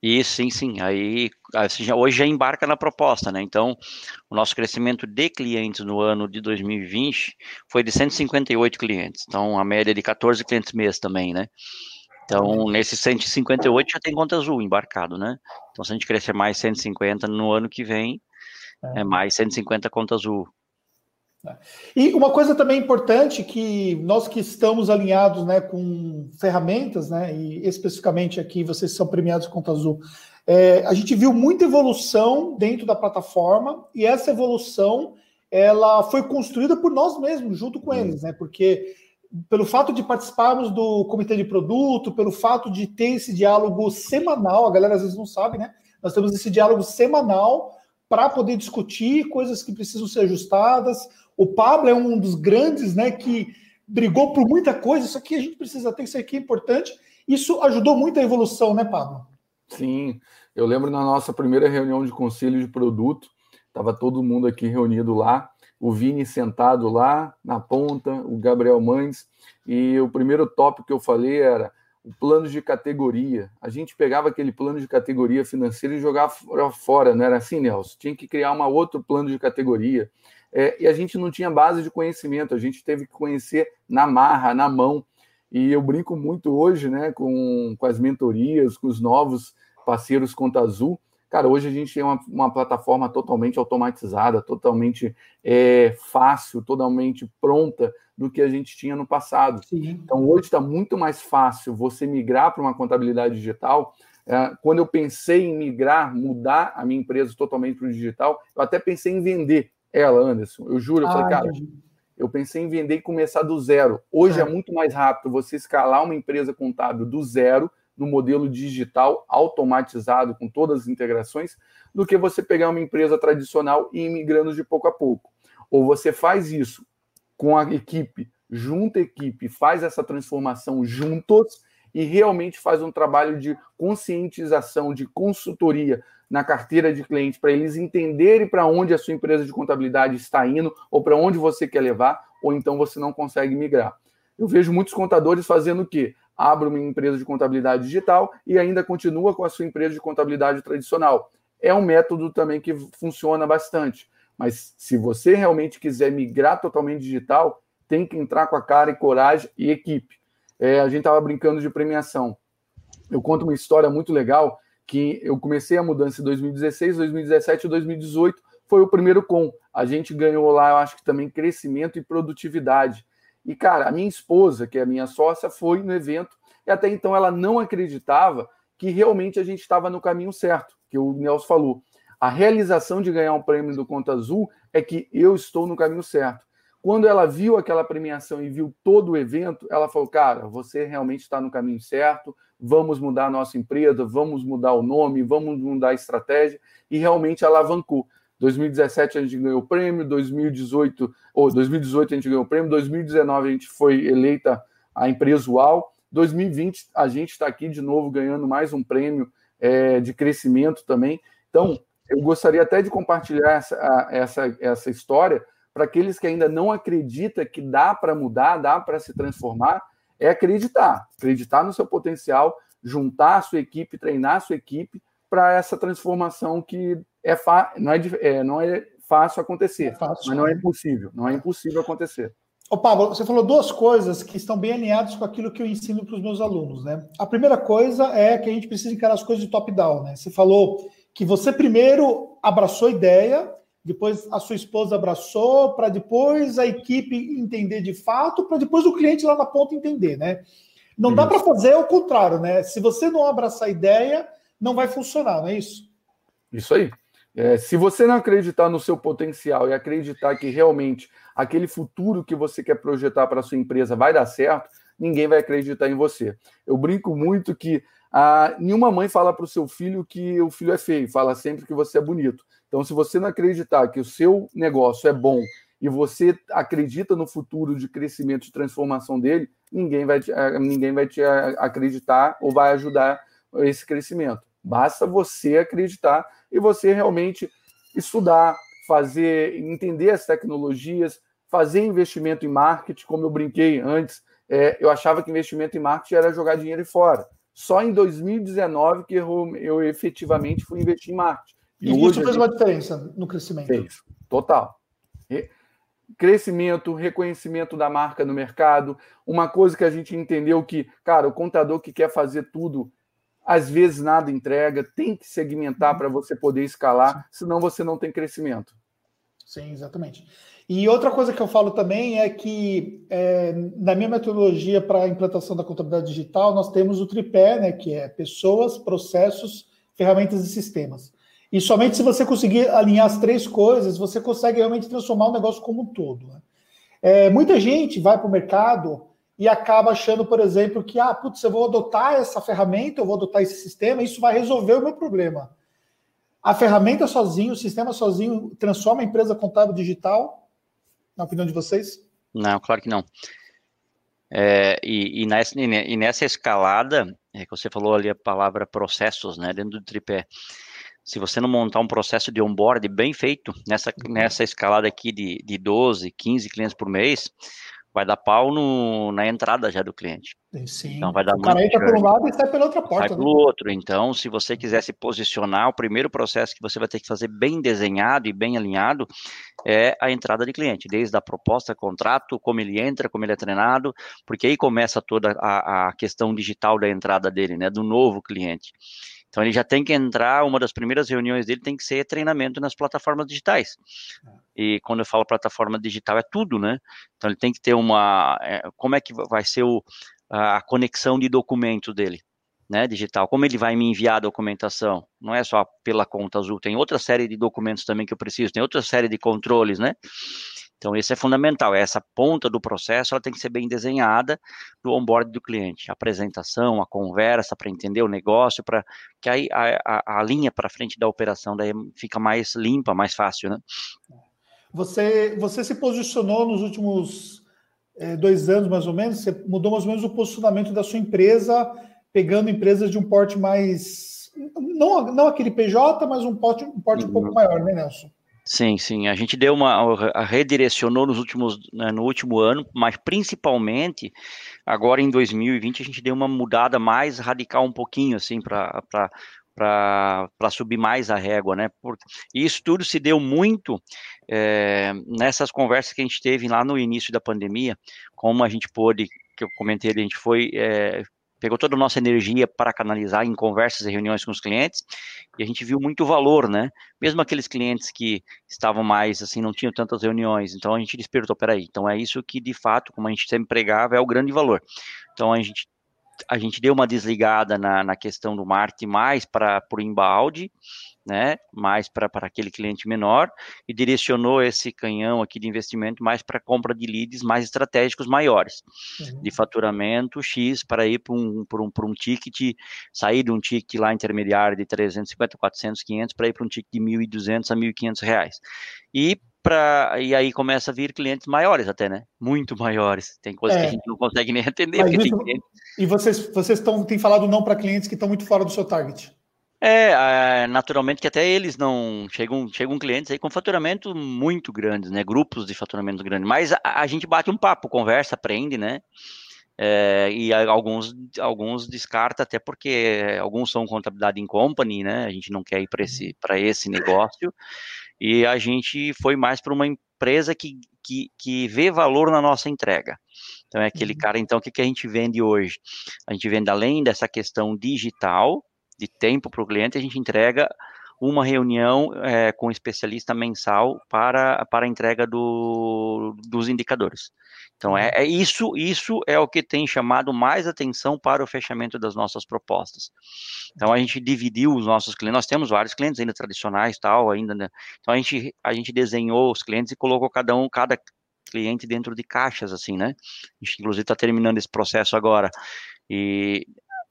Isso, sim, sim. Aí assim, hoje já embarca na proposta, né? Então, o nosso crescimento de clientes no ano de 2020 foi de 158 clientes. Então, a média de 14 clientes mês também, né? Então, nesses 158 já tem conta azul embarcado, né? Então, se a gente crescer mais 150 no ano que vem, é, é mais 150 conta azul. E uma coisa também importante que nós que estamos alinhados né, com ferramentas, né, e especificamente aqui vocês são premiados com Conta Azul, é, a gente viu muita evolução dentro da plataforma e essa evolução ela foi construída por nós mesmos, junto com eles, né? Porque pelo fato de participarmos do comitê de produto, pelo fato de ter esse diálogo semanal, a galera às vezes não sabe, né? Nós temos esse diálogo semanal para poder discutir coisas que precisam ser ajustadas, o Pablo é um dos grandes, né, que brigou por muita coisa. Isso aqui a gente precisa ter, isso aqui é importante. Isso ajudou muito a evolução, né, Pablo? Sim, eu lembro na nossa primeira reunião de conselho de produto, estava todo mundo aqui reunido lá, o Vini sentado lá na ponta, o Gabriel Mães, e o primeiro tópico que eu falei era o plano de categoria. A gente pegava aquele plano de categoria financeira e jogava fora, não era assim, Nelson? Tinha que criar um outro plano de categoria é, e a gente não tinha base de conhecimento, a gente teve que conhecer na marra, na mão. E eu brinco muito hoje né, com, com as mentorias, com os novos parceiros Conta Azul. Cara, hoje a gente tem uma, uma plataforma totalmente automatizada, totalmente é, fácil, totalmente pronta do que a gente tinha no passado. Sim. Então, hoje está muito mais fácil você migrar para uma contabilidade digital. É, quando eu pensei em migrar, mudar a minha empresa totalmente para o digital, eu até pensei em vender ela, Anderson. Eu juro, eu ah, falei, cara, entendi. eu pensei em vender e começar do zero. Hoje é. é muito mais rápido você escalar uma empresa contábil do zero no modelo digital automatizado com todas as integrações do que você pegar uma empresa tradicional e ir migrando de pouco a pouco. Ou você faz isso com a equipe, junta a equipe, faz essa transformação juntos e realmente faz um trabalho de conscientização, de consultoria na carteira de cliente para eles entenderem para onde a sua empresa de contabilidade está indo ou para onde você quer levar, ou então você não consegue migrar. Eu vejo muitos contadores fazendo o quê? Abre uma empresa de contabilidade digital e ainda continua com a sua empresa de contabilidade tradicional. É um método também que funciona bastante. Mas se você realmente quiser migrar totalmente digital, tem que entrar com a cara e coragem e equipe. É, a gente estava brincando de premiação. Eu conto uma história muito legal que eu comecei a mudança em 2016, 2017 e 2018 foi o primeiro com. A gente ganhou lá, eu acho que também crescimento e produtividade. E, cara, a minha esposa, que é a minha sócia, foi no evento e até então ela não acreditava que realmente a gente estava no caminho certo, que o Nelson falou. A realização de ganhar um prêmio do Conta Azul é que eu estou no caminho certo. Quando ela viu aquela premiação e viu todo o evento, ela falou: Cara, você realmente está no caminho certo, vamos mudar a nossa empresa, vamos mudar o nome, vamos mudar a estratégia, e realmente alavancou. 2017 a gente ganhou o prêmio, 2018 ou 2018 a gente ganhou o prêmio, 2019 a gente foi eleita a empresa UAU, 2020 a gente está aqui de novo ganhando mais um prêmio é, de crescimento também. Então, eu gostaria até de compartilhar essa, essa, essa história para aqueles que ainda não acreditam que dá para mudar, dá para se transformar, é acreditar, acreditar no seu potencial, juntar a sua equipe, treinar a sua equipe para essa transformação que é, não, é, é, não é fácil acontecer, é fácil. mas não é impossível, não é impossível acontecer. Ô, Pablo, você falou duas coisas que estão bem alinhadas com aquilo que eu ensino para os meus alunos, né? A primeira coisa é que a gente precisa encarar as coisas de top-down, né? Você falou que você primeiro abraçou a ideia, depois a sua esposa abraçou, para depois a equipe entender de fato, para depois o cliente lá na ponta entender, né? Não isso. dá para fazer o contrário, né? Se você não abraçar a ideia, não vai funcionar, não é isso? Isso aí. É, se você não acreditar no seu potencial e acreditar que realmente aquele futuro que você quer projetar para a sua empresa vai dar certo, ninguém vai acreditar em você. Eu brinco muito que ah, nenhuma mãe fala para o seu filho que o filho é feio, fala sempre que você é bonito. Então, se você não acreditar que o seu negócio é bom e você acredita no futuro de crescimento e transformação dele, ninguém vai te, ah, ninguém vai te ah, acreditar ou vai ajudar esse crescimento. Basta você acreditar e você realmente estudar, fazer, entender as tecnologias, fazer investimento em marketing, como eu brinquei antes, é, eu achava que investimento em marketing era jogar dinheiro fora. Só em 2019 que eu, eu efetivamente fui investir em marketing. E, e isso fez uma diferença no crescimento. Fez, total. E, crescimento, reconhecimento da marca no mercado. Uma coisa que a gente entendeu que, cara, o contador que quer fazer tudo às vezes nada entrega, tem que segmentar uhum. para você poder escalar, senão você não tem crescimento. Sim, exatamente. E outra coisa que eu falo também é que é, na minha metodologia para a implantação da contabilidade digital, nós temos o tripé, né, que é pessoas, processos, ferramentas e sistemas. E somente se você conseguir alinhar as três coisas, você consegue realmente transformar o negócio como um todo. Né? É, muita gente vai para o mercado e acaba achando, por exemplo, que, ah, putz, eu vou adotar essa ferramenta, eu vou adotar esse sistema, isso vai resolver o meu problema. A ferramenta sozinho, o sistema sozinho, transforma a empresa contábil digital? Na opinião de vocês? Não, claro que não. É, e, e, nessa, e, nessa, escalada, é que você falou ali a palavra processos, né, dentro do tripé. Se você não montar um processo de onboard bem feito, nessa, uhum. nessa escalada aqui de, de 12, 15 clientes por mês, vai dar pau no, na entrada já do cliente. Sim. Então vai dar o cara entra por um lado e sai pela outra porta. Sai pelo né? outro. Então, se você quiser se posicionar, o primeiro processo que você vai ter que fazer bem desenhado e bem alinhado é a entrada de cliente, desde a proposta, contrato, como ele entra, como ele é treinado, porque aí começa toda a, a questão digital da entrada dele, né, do novo cliente. Então ele já tem que entrar, uma das primeiras reuniões dele tem que ser treinamento nas plataformas digitais. E quando eu falo plataforma digital é tudo, né? Então ele tem que ter uma, é, como é que vai ser o, a conexão de documento dele né, digital, como ele vai me enviar a documentação? Não é só pela conta azul, tem outra série de documentos também que eu preciso, tem outra série de controles, né? Então, isso é fundamental. Essa ponta do processo ela tem que ser bem desenhada no onboard do cliente. A apresentação, a conversa para entender o negócio, para que aí a, a, a linha para frente da operação daí fica mais limpa, mais fácil, né? Você, você se posicionou nos últimos é, dois anos, mais ou menos, você mudou mais ou menos o posicionamento da sua empresa pegando empresas de um porte mais. Não, não aquele PJ, mas um porte, um, porte um pouco uhum. maior, né, Nelson? Sim, sim. A gente deu uma. redirecionou nos últimos, né, no último ano, mas principalmente agora em 2020 a gente deu uma mudada mais radical um pouquinho, assim, para para subir mais a régua, né? Por, e isso tudo se deu muito é, nessas conversas que a gente teve lá no início da pandemia, como a gente pôde, que eu comentei, a gente foi é, pegou toda a nossa energia para canalizar em conversas e reuniões com os clientes, e a gente viu muito valor, né? Mesmo aqueles clientes que estavam mais, assim, não tinham tantas reuniões, então a gente despertou, peraí, então é isso que, de fato, como a gente sempre pregava, é o grande valor. Então a gente a gente deu uma desligada na, na questão do marketing mais para o inbound, né, mais para aquele cliente menor, e direcionou esse canhão aqui de investimento mais para compra de leads mais estratégicos maiores, uhum. de faturamento X para ir para um, por um, por um ticket, sair de um ticket lá intermediário de 350, 400, 500 para ir para um ticket de 1.200 a 1.500 reais. E Pra, e aí começa a vir clientes maiores até, né? Muito maiores. Tem coisas é. que a gente não consegue nem atender. E vocês, vocês tão, têm falado não para clientes que estão muito fora do seu target. É, naturalmente que até eles não chegam, chegam clientes aí com faturamento muito grandes, né? Grupos de faturamento grande. Mas a, a gente bate um papo, conversa, aprende, né? É, e alguns, alguns descarta até porque alguns são contabilidade em company, né? A gente não quer ir para esse, esse negócio. E a gente foi mais para uma empresa que, que, que vê valor na nossa entrega. Então é aquele uhum. cara, então, o que, que a gente vende hoje? A gente vende além dessa questão digital, de tempo para o cliente, a gente entrega uma reunião é, com um especialista mensal para, para a entrega do, dos indicadores. Então, é, é, isso, isso é o que tem chamado mais atenção para o fechamento das nossas propostas. Então, a gente dividiu os nossos clientes, nós temos vários clientes ainda tradicionais, tal, ainda, né? Então, a gente, a gente desenhou os clientes e colocou cada um, cada cliente dentro de caixas, assim, né? A gente, inclusive, está terminando esse processo agora. E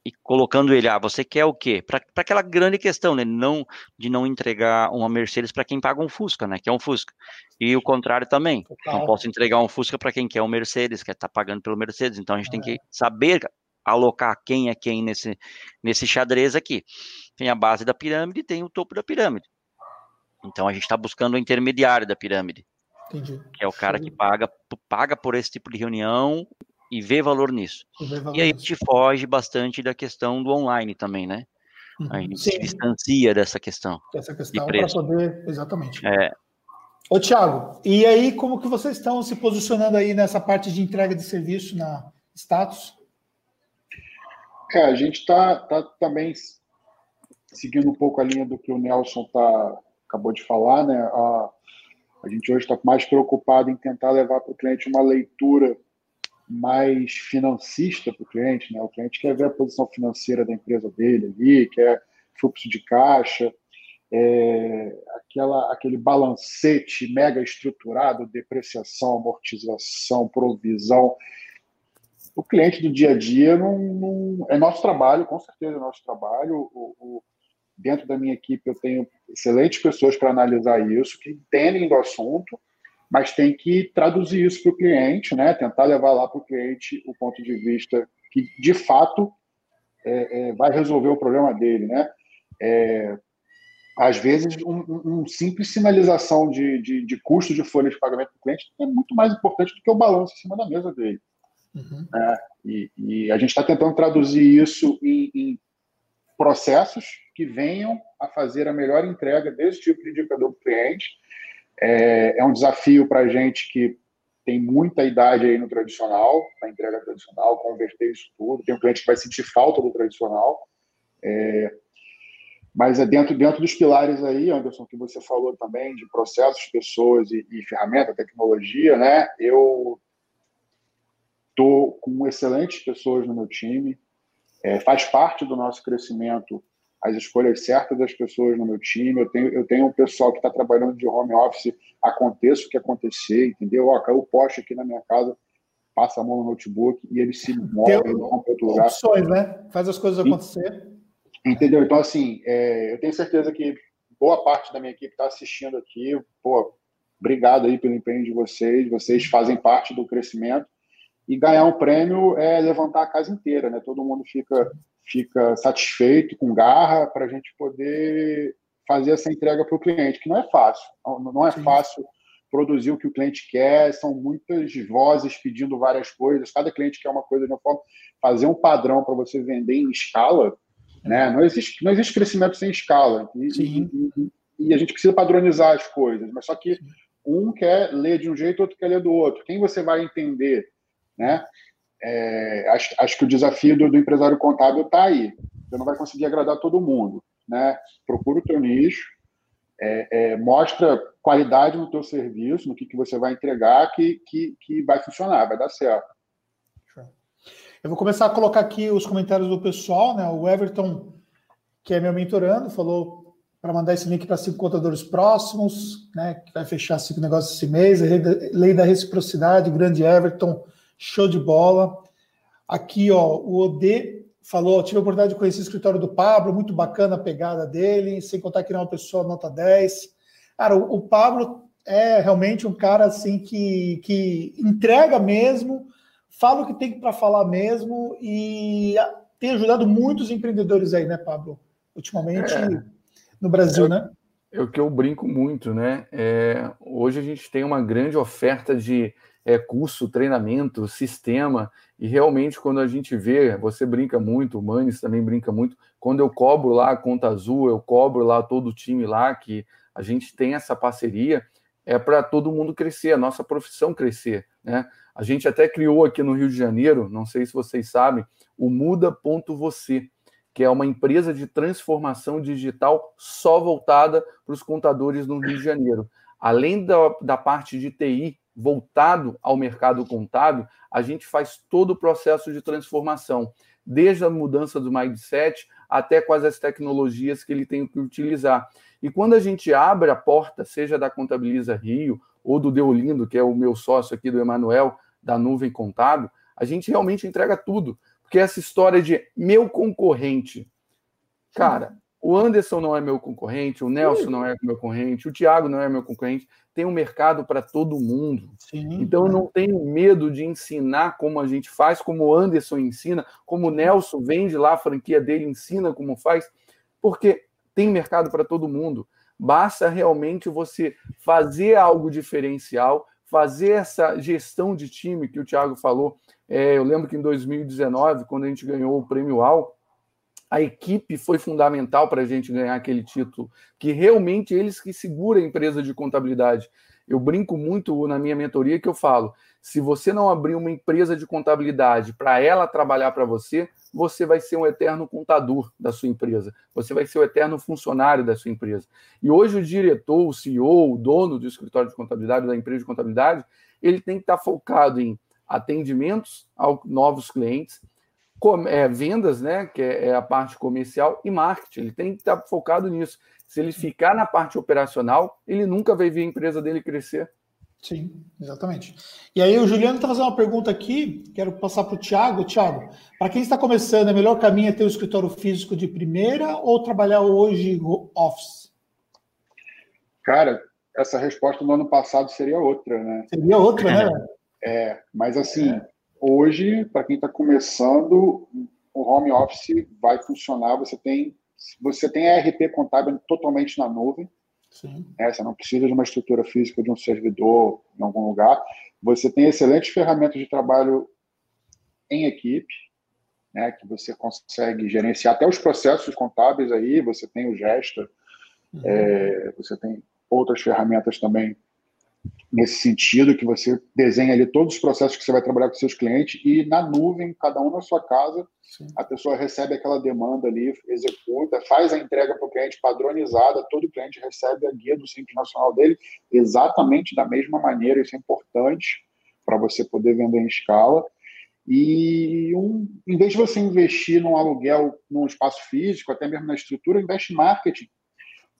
e colocando ele, ah, você quer o quê? Para aquela grande questão, né? Não, de não entregar uma Mercedes para quem paga um Fusca, né? Que é um Fusca. E o contrário também. Total. Não posso entregar um Fusca para quem quer um Mercedes, que está pagando pelo Mercedes. Então a gente é. tem que saber alocar quem é quem nesse, nesse xadrez aqui. Tem a base da pirâmide tem o topo da pirâmide. Então a gente está buscando o intermediário da pirâmide. Entendi. Que é o cara que paga, paga por esse tipo de reunião e vê valor nisso. Valor e aí a gente foge bastante da questão do online também, né? Uhum. A gente Sim. se distancia dessa questão. Essa questão para poder. Exatamente. É. Ô, Thiago, e aí, como que vocês estão se posicionando aí nessa parte de entrega de serviço na status? É, a gente está tá também seguindo um pouco a linha do que o Nelson tá, acabou de falar, né? A, a gente hoje está mais preocupado em tentar levar para o cliente uma leitura mais financista para o cliente, né? O cliente quer ver a posição financeira da empresa dele ali, quer fluxo de caixa, é, aquela, aquele balancete mega estruturado, depreciação, amortização, provisão. O cliente do dia a dia não, não é nosso trabalho, com certeza é nosso trabalho. O, o, dentro da minha equipe eu tenho excelentes pessoas para analisar isso, que entendem do assunto mas tem que traduzir isso para o cliente, né? tentar levar lá para o cliente o ponto de vista que, de fato, é, é, vai resolver o problema dele. Né? É, às vezes, um, um simples sinalização de, de, de, custo de folha de pagamento para o cliente é muito mais importante do que o balanço em cima da mesa dele. Uhum. Né? E, e, a gente está tentando traduzir isso em, em processos que venham a fazer a melhor entrega desse tipo de indicador para o cliente é, é um desafio para a gente que tem muita idade aí no tradicional, na entrega tradicional, converter isso tudo. Tem um cliente que vai sentir falta do tradicional. É, Mas é dentro, dentro dos pilares aí, Anderson, que você falou também, de processos, pessoas e, e ferramenta, tecnologia, né? Eu estou com excelentes pessoas no meu time. É, faz parte do nosso crescimento as escolhas certas das pessoas no meu time. Eu tenho, eu tenho um pessoal que está trabalhando de home office, aconteça o que acontecer, entendeu? Ó, caiu o poste aqui na minha casa, passa a mão no notebook e ele se move, ele vão para outro lugar. Opções, né? Faz as coisas acontecer. Entendeu? Então, assim, é, eu tenho certeza que boa parte da minha equipe está assistindo aqui. Pô, obrigado aí pelo empenho de vocês. Vocês fazem parte do crescimento. E ganhar um prêmio é levantar a casa inteira, né? Todo mundo fica, fica satisfeito, com garra, para a gente poder fazer essa entrega para o cliente, que não é fácil. Não é fácil produzir o que o cliente quer, são muitas vozes pedindo várias coisas, cada cliente quer uma coisa de uma forma. Fazer um padrão para você vender em escala né? Não, existe, não existe crescimento sem escala. E, e, e, a gente precisa padronizar as coisas. Mas só que um quer ler de um jeito, outro quer ler do outro. Quem você vai entender? Né? É, acho, acho, que o desafio do, do empresário contábil está aí. Você não vai conseguir agradar todo mundo. Né? Procura o teu nicho, é, é, mostra qualidade no teu serviço, no que, que você vai entregar, que, que, que vai funcionar, vai dar certo. Eu vou começar a colocar aqui os comentários do pessoal, né? O Everton, que é meu mentorando, falou para mandar esse link para cinco contadores próximos, né? Que vai fechar cinco negócios esse mês. Lei da reciprocidade, grande Everton, show de bola. Aqui, ó, o OD falou: tive a oportunidade de conhecer o escritório do Pablo, muito bacana a pegada dele, sem contar que ele é uma pessoa nota 10. Cara, o, o Pablo é realmente um cara assim que, que entrega mesmo fala o que tem para falar mesmo e tem ajudado muitos empreendedores aí, né, Pablo? Ultimamente é, no Brasil, é, né? É o que eu brinco muito, né? É, hoje a gente tem uma grande oferta de é, curso, treinamento, sistema, e realmente quando a gente vê, você brinca muito, o Manes também brinca muito, quando eu cobro lá a conta azul, eu cobro lá todo o time lá, que a gente tem essa parceria, é para todo mundo crescer, a nossa profissão crescer, né? A gente até criou aqui no Rio de Janeiro, não sei se vocês sabem, o Muda.você, que é uma empresa de transformação digital só voltada para os contadores no Rio de Janeiro. Além da, da parte de TI voltado ao mercado contábil, a gente faz todo o processo de transformação, desde a mudança do mindset até quais as tecnologias que ele tem que utilizar. E quando a gente abre a porta, seja da Contabiliza Rio ou do Deolindo, que é o meu sócio aqui do Emanuel, da nuvem contábil, a gente realmente entrega tudo. Porque essa história de meu concorrente, cara, o Anderson não é meu concorrente, o Nelson não é meu concorrente, o Thiago não é meu concorrente, tem um mercado para todo mundo. Sim, então eu não tenho medo de ensinar como a gente faz, como o Anderson ensina, como o Nelson vende lá a franquia dele, ensina como faz, porque tem mercado para todo mundo. Basta realmente você fazer algo diferencial, fazer essa gestão de time que o Thiago falou. É, eu lembro que em 2019, quando a gente ganhou o prêmio AL, a equipe foi fundamental para a gente ganhar aquele título, que realmente eles que seguram a empresa de contabilidade. Eu brinco muito na minha mentoria que eu falo: se você não abrir uma empresa de contabilidade para ela trabalhar para você, você vai ser um eterno contador da sua empresa, você vai ser o eterno funcionário da sua empresa. E hoje o diretor, o CEO, o dono do escritório de contabilidade, da empresa de contabilidade, ele tem que estar focado em atendimentos a novos clientes, é, vendas, né, que é, é a parte comercial, e marketing. Ele tem que estar focado nisso. Se ele ficar na parte operacional, ele nunca vai ver a empresa dele crescer. Sim, exatamente. E aí o Juliano está fazendo uma pergunta aqui, quero passar para o Tiago. Tiago, para quem está começando, é melhor caminho é ter o escritório físico de primeira ou trabalhar hoje office? Cara, essa resposta no ano passado seria outra, né? Seria outra, né? É, mas assim, é. Hoje, para quem está começando, o home office vai funcionar. Você tem, você tem a RP contábil totalmente na nuvem. Sim. É, você não precisa de uma estrutura física de um servidor em algum lugar. Você tem excelentes ferramentas de trabalho em equipe, né, que você consegue gerenciar até os processos contábeis aí. Você tem o Gesta, uhum. é, você tem outras ferramentas também nesse sentido, que você desenha ali todos os processos que você vai trabalhar com seus clientes e na nuvem, cada um na sua casa, Sim. a pessoa recebe aquela demanda ali, executa, faz a entrega para o cliente padronizada, todo cliente recebe a guia do Simples Nacional dele exatamente da mesma maneira, isso é importante para você poder vender em escala. E um, em vez de você investir num aluguel, num espaço físico, até mesmo na estrutura, investe em marketing.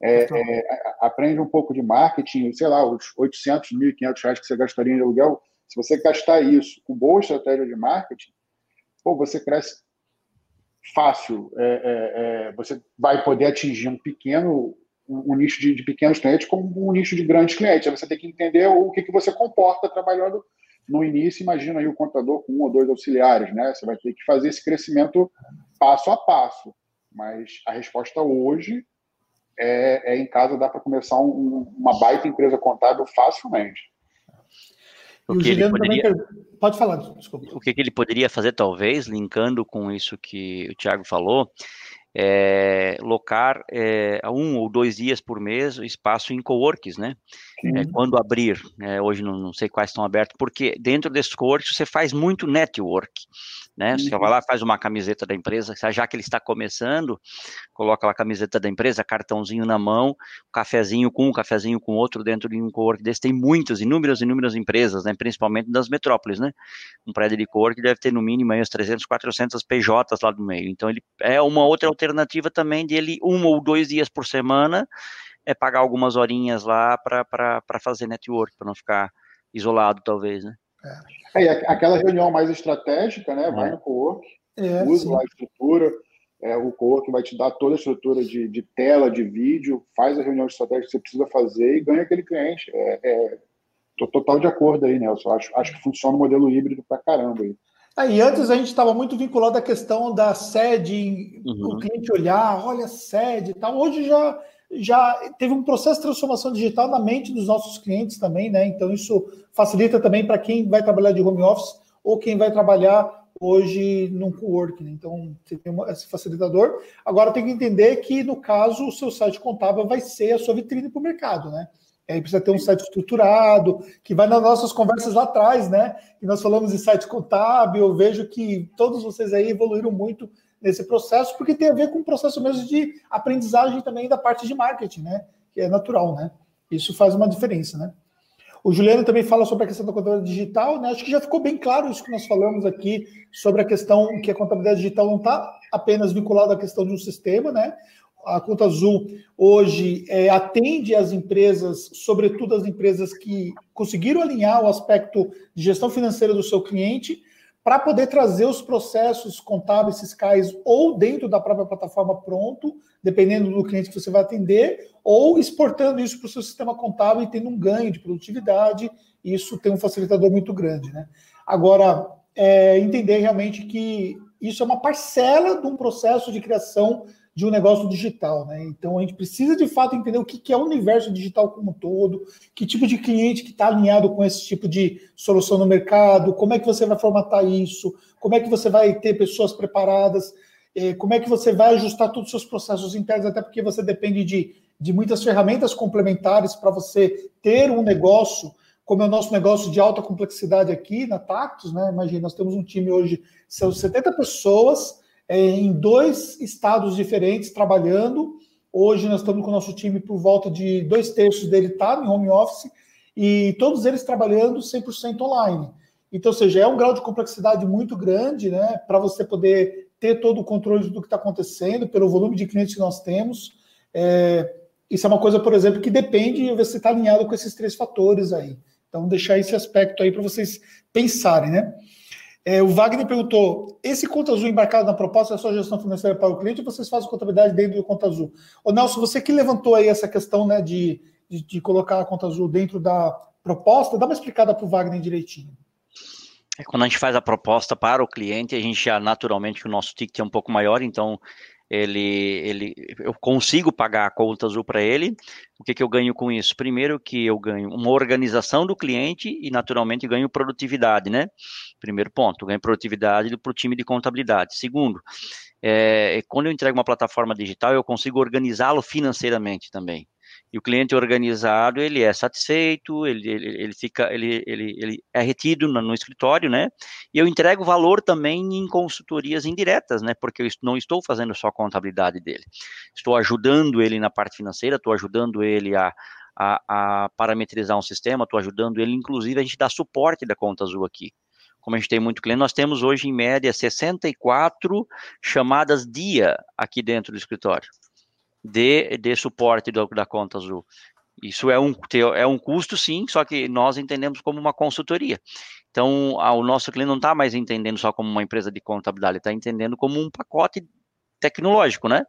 É, é, aprende um pouco de marketing, sei lá, os 800, 1.500 reais que você gastaria em aluguel, se você gastar isso com boa estratégia de marketing, pô, você cresce fácil. É, é, é você vai poder atingir um pequeno, um, um nicho de, de, pequenos clientes como um nicho de grandes clientes. Aí você tem que entender o que, que você comporta trabalhando no início. Imagina aí o contador com um ou dois auxiliares, né? Você vai ter que fazer esse crescimento passo a passo. Mas a resposta hoje é, é em casa dá para começar um, uma baita empresa contábil facilmente. O que ele poderia... Pode falar, desculpa. O que ele poderia fazer, talvez, linkando com isso que o Thiago falou, é, locar é, um ou dois dias por mês espaço em coworks, né? É, quando abrir, é, hoje não, não, sei quais estão abertos, porque dentro desses coworks você faz muito network, né? Você vai lá, faz uma camiseta da empresa, já que ele está começando, coloca lá a camiseta da empresa, cartãozinho na mão, cafezinho com um, cafezinho com outro dentro de um cowork desse. Tem muitas, inúmeras, inúmeras empresas, né? Principalmente das metrópoles, né? Um prédio de cowork deve ter no mínimo aí uns 300, 400 PJs lá no meio. Então ele é uma outra alternativa também de ele um ou dois dias por semana é pagar algumas horinhas lá para fazer network, para não ficar isolado, talvez, né? É, é aquela reunião mais estratégica, né? Vai é. no co-work, é, usa lá a estrutura, é, o co-work vai te dar toda a estrutura de, de, tela, de vídeo, faz a reunião estratégica que você precisa fazer e ganha aquele cliente. É, é, tô total de acordo aí, Nelson. Acho, acho que funciona o modelo híbrido pra caramba aí. Aí antes a gente estava muito vinculado à questão da sede, uhum. o cliente olhar, olha, sede e tal. Hoje já já teve um processo de transformação digital na mente dos nossos clientes também, né? Então isso facilita também para quem vai trabalhar de home office ou quem vai trabalhar hoje num co-work. Né? Então tem esse facilitador. Agora tem que entender que no caso o seu site contábil vai ser a sua vitrine para o mercado, né? Aí precisa ter um site estruturado, que vai nas nossas conversas lá atrás, né? E nós falamos de site contábil, eu vejo que todos vocês aí evoluíram muito nesse processo, porque tem a ver com o processo mesmo de aprendizagem também da parte de marketing, né? Que é natural, né? Isso faz uma diferença, né? O Juliano também fala sobre a questão da contabilidade digital, né? Acho que já ficou bem claro isso que nós falamos aqui sobre a questão que a contabilidade digital não está apenas vinculada à questão de um sistema, né? A Conta Azul hoje é, atende as empresas, sobretudo as empresas que conseguiram alinhar o aspecto de gestão financeira do seu cliente para poder trazer os processos contábeis fiscais ou dentro da própria plataforma pronto, dependendo do cliente que você vai atender, ou exportando isso para o seu sistema contábil e tendo um ganho de produtividade. Isso tem um facilitador muito grande. Né? Agora, é, entender realmente que isso é uma parcela de um processo de criação de um negócio digital, né? Então a gente precisa de fato entender o que é o universo digital como um todo, que tipo de cliente que está alinhado com esse tipo de solução no mercado, como é que você vai formatar isso, como é que você vai ter pessoas preparadas, eh, como é que você vai ajustar todos os seus processos internos, até porque você depende de, de muitas ferramentas complementares para você ter um negócio, como é o nosso negócio de alta complexidade aqui na Tactus, né? Imagina, nós temos um time hoje, são 70 pessoas é, em dois estados diferentes trabalhando. Hoje nós estamos com o nosso time por volta de dois terços dele está em home office e todos eles trabalhando 100% online. Então, ou seja, é um grau de complexidade muito grande, né, para você poder ter todo o controle do que está acontecendo, pelo volume de clientes que nós temos. É, isso é uma coisa, por exemplo, que depende de você estar tá alinhado com esses três fatores aí. Então, deixar esse aspecto aí para vocês pensarem, né? É, o Wagner perguntou: esse conta azul embarcado na proposta é só gestão financeira para o cliente ou vocês fazem contabilidade dentro do conta azul? Ô Nelson, você que levantou aí essa questão né, de, de, de colocar a conta azul dentro da proposta, dá uma explicada para o Wagner direitinho. É, quando a gente faz a proposta para o cliente, a gente já naturalmente o nosso ticket é um pouco maior, então ele, ele, eu consigo pagar a conta azul para ele. O que, que eu ganho com isso? Primeiro que eu ganho uma organização do cliente e naturalmente ganho produtividade, né? Primeiro ponto, ganho produtividade para o time de contabilidade. Segundo, é, quando eu entrego uma plataforma digital, eu consigo organizá-lo financeiramente também. E o cliente organizado, ele é satisfeito, ele, ele, ele fica, ele, ele, ele é retido no, no, escritório, né? E eu entrego valor também em consultorias indiretas, né? Porque eu não estou fazendo só a contabilidade dele. Estou ajudando ele na parte financeira, estou ajudando ele a, a, a parametrizar um sistema, estou ajudando ele, inclusive, a gente dá suporte da conta azul aqui como a gente tem muito cliente, nós temos hoje em média 64 chamadas dia aqui dentro do escritório de, de suporte do, da conta azul. Isso é um, é um custo, sim, só que nós entendemos como uma consultoria. Então, o nosso cliente não está mais entendendo só como uma empresa de contabilidade, ele está entendendo como um pacote tecnológico, né?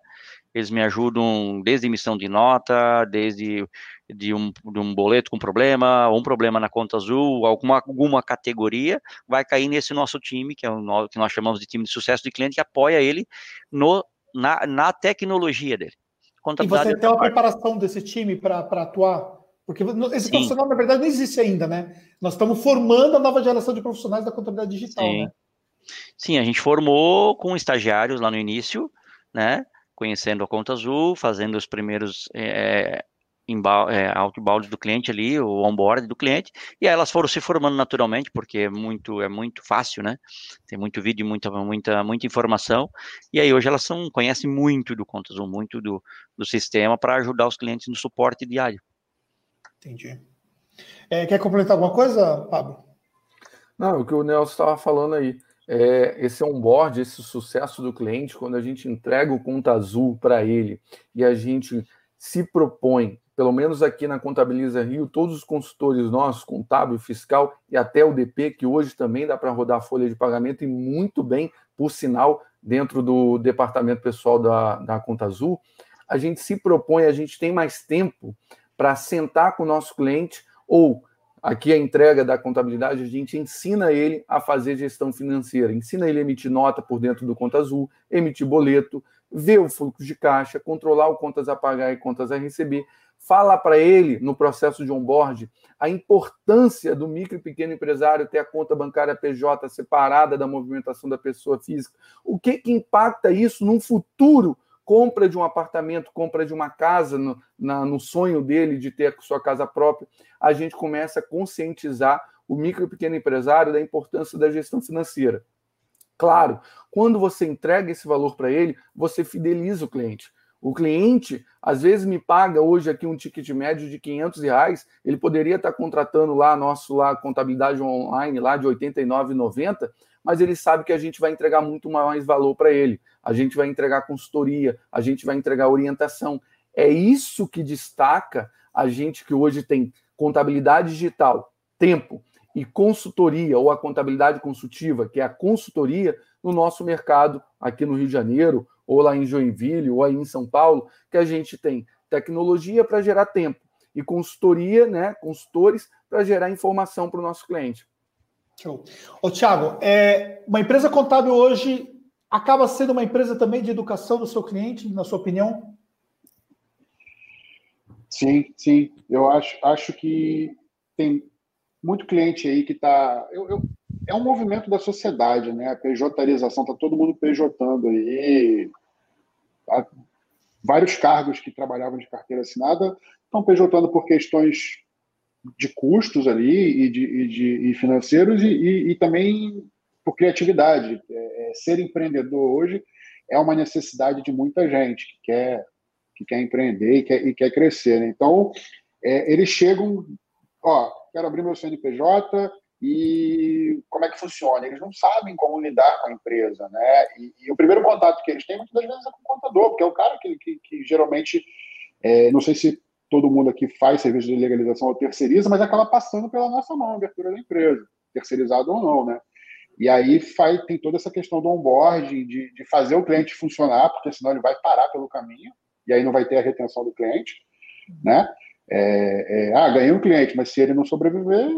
Eles me ajudam desde emissão de nota, desde de um, de um boleto com problema, um problema na conta azul, alguma, alguma categoria, vai cair nesse nosso time, que é o que nós chamamos de time de sucesso de cliente, que apoia ele no, na, na tecnologia dele. E você tem uma preparação desse time para atuar? Porque esse Sim. profissional, na verdade, não existe ainda, né? Nós estamos formando a nova geração de profissionais da contabilidade digital, Sim. né? Sim, a gente formou com estagiários lá no início, né? Conhecendo a conta azul, fazendo os primeiros é, é, outbound do cliente ali, o onboard do cliente, e aí elas foram se formando naturalmente, porque é muito, é muito fácil, né? Tem muito vídeo, muita, muita, muita informação, e aí hoje elas são, conhecem muito do Contas Zoom, muito do, do sistema para ajudar os clientes no suporte diário. Entendi. É, quer complementar alguma coisa, Pablo? Não, o que o Nelson estava falando aí. É, esse onboard, esse sucesso do cliente, quando a gente entrega o conta azul para ele e a gente se propõe pelo menos aqui na Contabiliza Rio, todos os consultores nossos, contábil, fiscal e até o DP, que hoje também dá para rodar folha de pagamento e muito bem, por sinal, dentro do departamento pessoal da, da Conta Azul, a gente se propõe, a gente tem mais tempo para sentar com o nosso cliente ou aqui a entrega da contabilidade, a gente ensina ele a fazer gestão financeira, ensina ele a emitir nota por dentro do Conta Azul, emitir boleto, ver o fluxo de caixa, controlar o contas a pagar e contas a receber, fala para ele, no processo de onboard, a importância do micro e pequeno empresário ter a conta bancária PJ separada da movimentação da pessoa física. O que, que impacta isso num futuro compra de um apartamento, compra de uma casa, no, na, no sonho dele de ter a sua casa própria, a gente começa a conscientizar o micro e pequeno empresário da importância da gestão financeira. Claro, quando você entrega esse valor para ele, você fideliza o cliente. O cliente, às vezes, me paga hoje aqui um ticket médio de 500 reais, ele poderia estar contratando lá nosso lá contabilidade online lá de R$ 89,90, mas ele sabe que a gente vai entregar muito mais valor para ele. A gente vai entregar consultoria, a gente vai entregar orientação. É isso que destaca a gente que hoje tem contabilidade digital, tempo e consultoria, ou a contabilidade consultiva, que é a consultoria no nosso mercado aqui no Rio de Janeiro, ou lá em Joinville, ou aí em São Paulo, que a gente tem tecnologia para gerar tempo e consultoria, né, consultores para gerar informação para o nosso cliente. Show. Ô, Thiago, é, uma empresa contábil hoje acaba sendo uma empresa também de educação do seu cliente, na sua opinião? Sim, sim. Eu acho, acho que tem muito cliente aí que está. Eu, eu, é um movimento da sociedade, né? A PJização, está todo mundo PJando aí. Vários cargos que trabalhavam de carteira assinada estão PJando por questões de custos ali e, de, e, de, e financeiros e, e, e, também por criatividade. É, é, ser empreendedor hoje é uma necessidade de muita gente que quer, que quer empreender e quer, quer crescer. Né? Então, é, eles chegam, ó, quero abrir meu CNPJ, e como é que funciona. Eles não sabem como lidar com a empresa, né? E, e o primeiro contato que eles têm muitas vezes é com o contador, porque é o cara que, que, que geralmente, é, não sei se todo mundo aqui faz serviço de legalização ou terceiriza, mas acaba passando pela nossa mão abertura da empresa, terceirizado ou não, né? E aí faz, tem toda essa questão do onboarding, de, de fazer o cliente funcionar, porque senão ele vai parar pelo caminho, e aí não vai ter a retenção do cliente, né? É, é, ah, ganhei um cliente, mas se ele não sobreviver,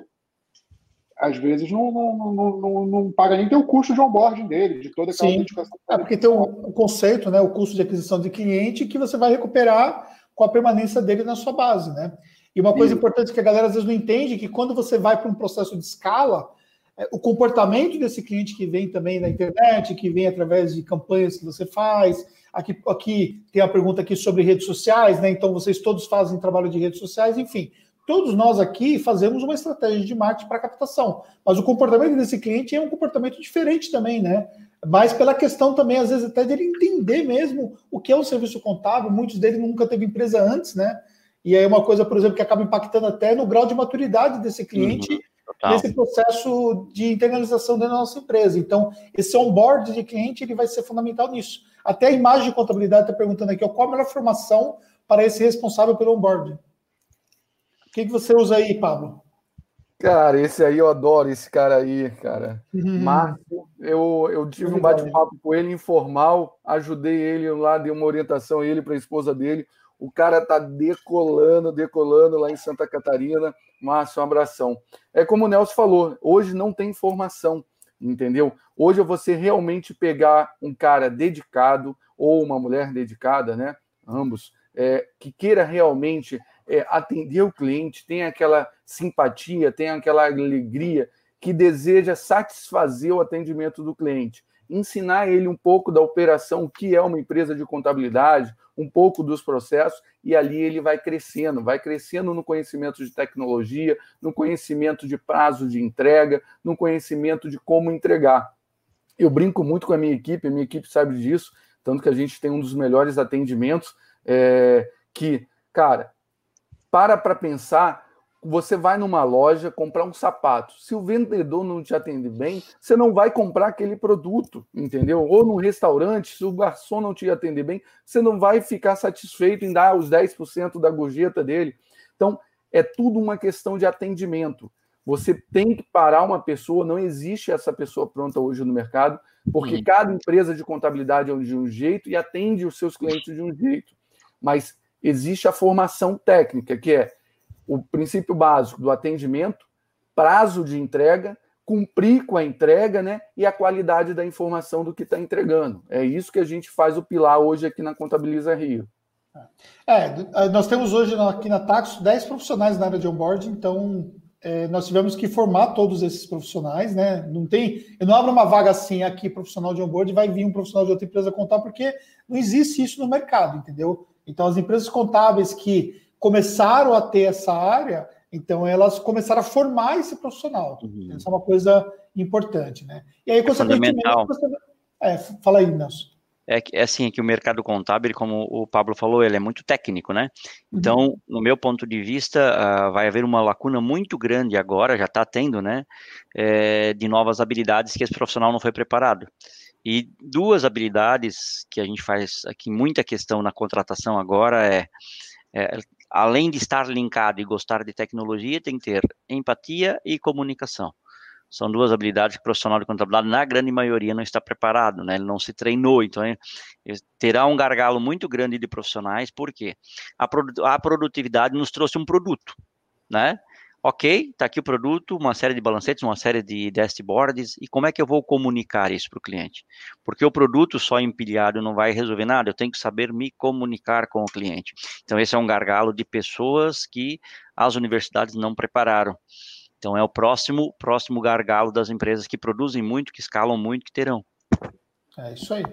às vezes não, não, não, não, paga nem o custo de onboarding dele, de toda aquela Sim. dedicação. É porque tem o, o, conceito, né, o custo de aquisição de cliente, que você vai recuperar com a permanência dele na sua base, né? E uma coisa Sim. importante que a galera às vezes não entende, que quando você vai para um processo de escala, é, o comportamento desse cliente que vem também na internet, que vem através de campanhas que você faz. Aqui, aqui tem a pergunta aqui sobre redes sociais, né? Então vocês todos fazem trabalho de redes sociais, enfim. Todos nós aqui fazemos uma estratégia de marketing para captação, mas o comportamento desse cliente é um comportamento diferente também, né? Mas pela questão também, às vezes, até dele entender mesmo o que é o serviço contábil, muitos deles nunca teve empresa antes, né? E aí é uma coisa, por exemplo, que acaba impactando até no grau de maturidade desse cliente uhum Total. nesse processo de internalização da nossa empresa. Então, esse onboard de cliente ele vai ser fundamental nisso. Até a imagem de contabilidade está perguntando aqui, qual a melhor formação para esse responsável pelo onboard? O que, que você usa aí, Pablo? Cara, esse aí eu adoro, esse cara aí, cara. Uhum. Márcio, eu, eu tive um bate-papo com ele informal, ajudei ele lá, dei uma orientação a ele para a esposa dele. O cara tá decolando, decolando lá em Santa Catarina. Márcio, um abração. É como o Nelson falou, hoje não tem formação, entendeu? Hoje é você realmente pegar um cara dedicado ou uma mulher dedicada, né? Ambos, é, que queira realmente é, atender o cliente, tem aquela simpatia, tem aquela alegria, que deseja satisfazer o atendimento do cliente. Ensinar ele um pouco da operação, o que é uma empresa de contabilidade, um pouco dos processos e ali ele vai crescendo, vai crescendo no conhecimento de tecnologia, no conhecimento de prazo de entrega, no conhecimento de como entregar. Eu brinco muito com a minha equipe, a minha equipe sabe disso, tanto que a gente tem um dos melhores atendimentos, é, que, cara, para para pensar você vai numa loja comprar um sapato. Se o vendedor não te atende bem, você não vai comprar aquele produto, entendeu? Ou num restaurante, se o garçom não te atender bem, você não vai ficar satisfeito em dar os 10% da gorjeta dele. Então, é tudo uma questão de atendimento. Você tem que parar uma pessoa, não existe essa pessoa pronta hoje no mercado, porque Sim. cada empresa de contabilidade é de um jeito e atende os seus clientes de um jeito. Mas existe a formação técnica, que é o princípio básico do atendimento, prazo de entrega, cumprir com a entrega, né? E a qualidade da informação do que está entregando. É isso que a gente faz o pilar hoje aqui na Contabiliza Rio. É, nós temos hoje aqui na Taxo 10 profissionais na área de onboard, então é, nós tivemos que formar todos esses profissionais, né? Não tem, eu não abro uma vaga assim aqui, profissional de onboard, vai vir um profissional de outra empresa contar, porque não existe isso no mercado, entendeu? Então, as empresas contábeis que começaram a ter essa área, então elas começaram a formar esse profissional. Uhum. Isso é uma coisa importante, né? E aí, é consequentemente, você... é, fala aí, Nelson. É, é assim que o mercado contábil, como o Pablo falou, ele é muito técnico, né? Uhum. Então, uhum. no meu ponto de vista, uh, vai haver uma lacuna muito grande agora, já está tendo, né? É, de novas habilidades que esse profissional não foi preparado. E duas habilidades que a gente faz aqui muita questão na contratação agora é, é além de estar linkado e gostar de tecnologia, tem que ter empatia e comunicação. São duas habilidades que o profissional de contabilidade, na grande maioria, não está preparado, né? Ele não se treinou, então ele terá um gargalo muito grande de profissionais, porque a, a produtividade nos trouxe um produto, né? Ok, está aqui o produto, uma série de balancetes, uma série de dashboards, e como é que eu vou comunicar isso para o cliente? Porque o produto só empilhado não vai resolver nada, eu tenho que saber me comunicar com o cliente. Então, esse é um gargalo de pessoas que as universidades não prepararam. Então, é o próximo, próximo gargalo das empresas que produzem muito, que escalam muito, que terão. É isso aí.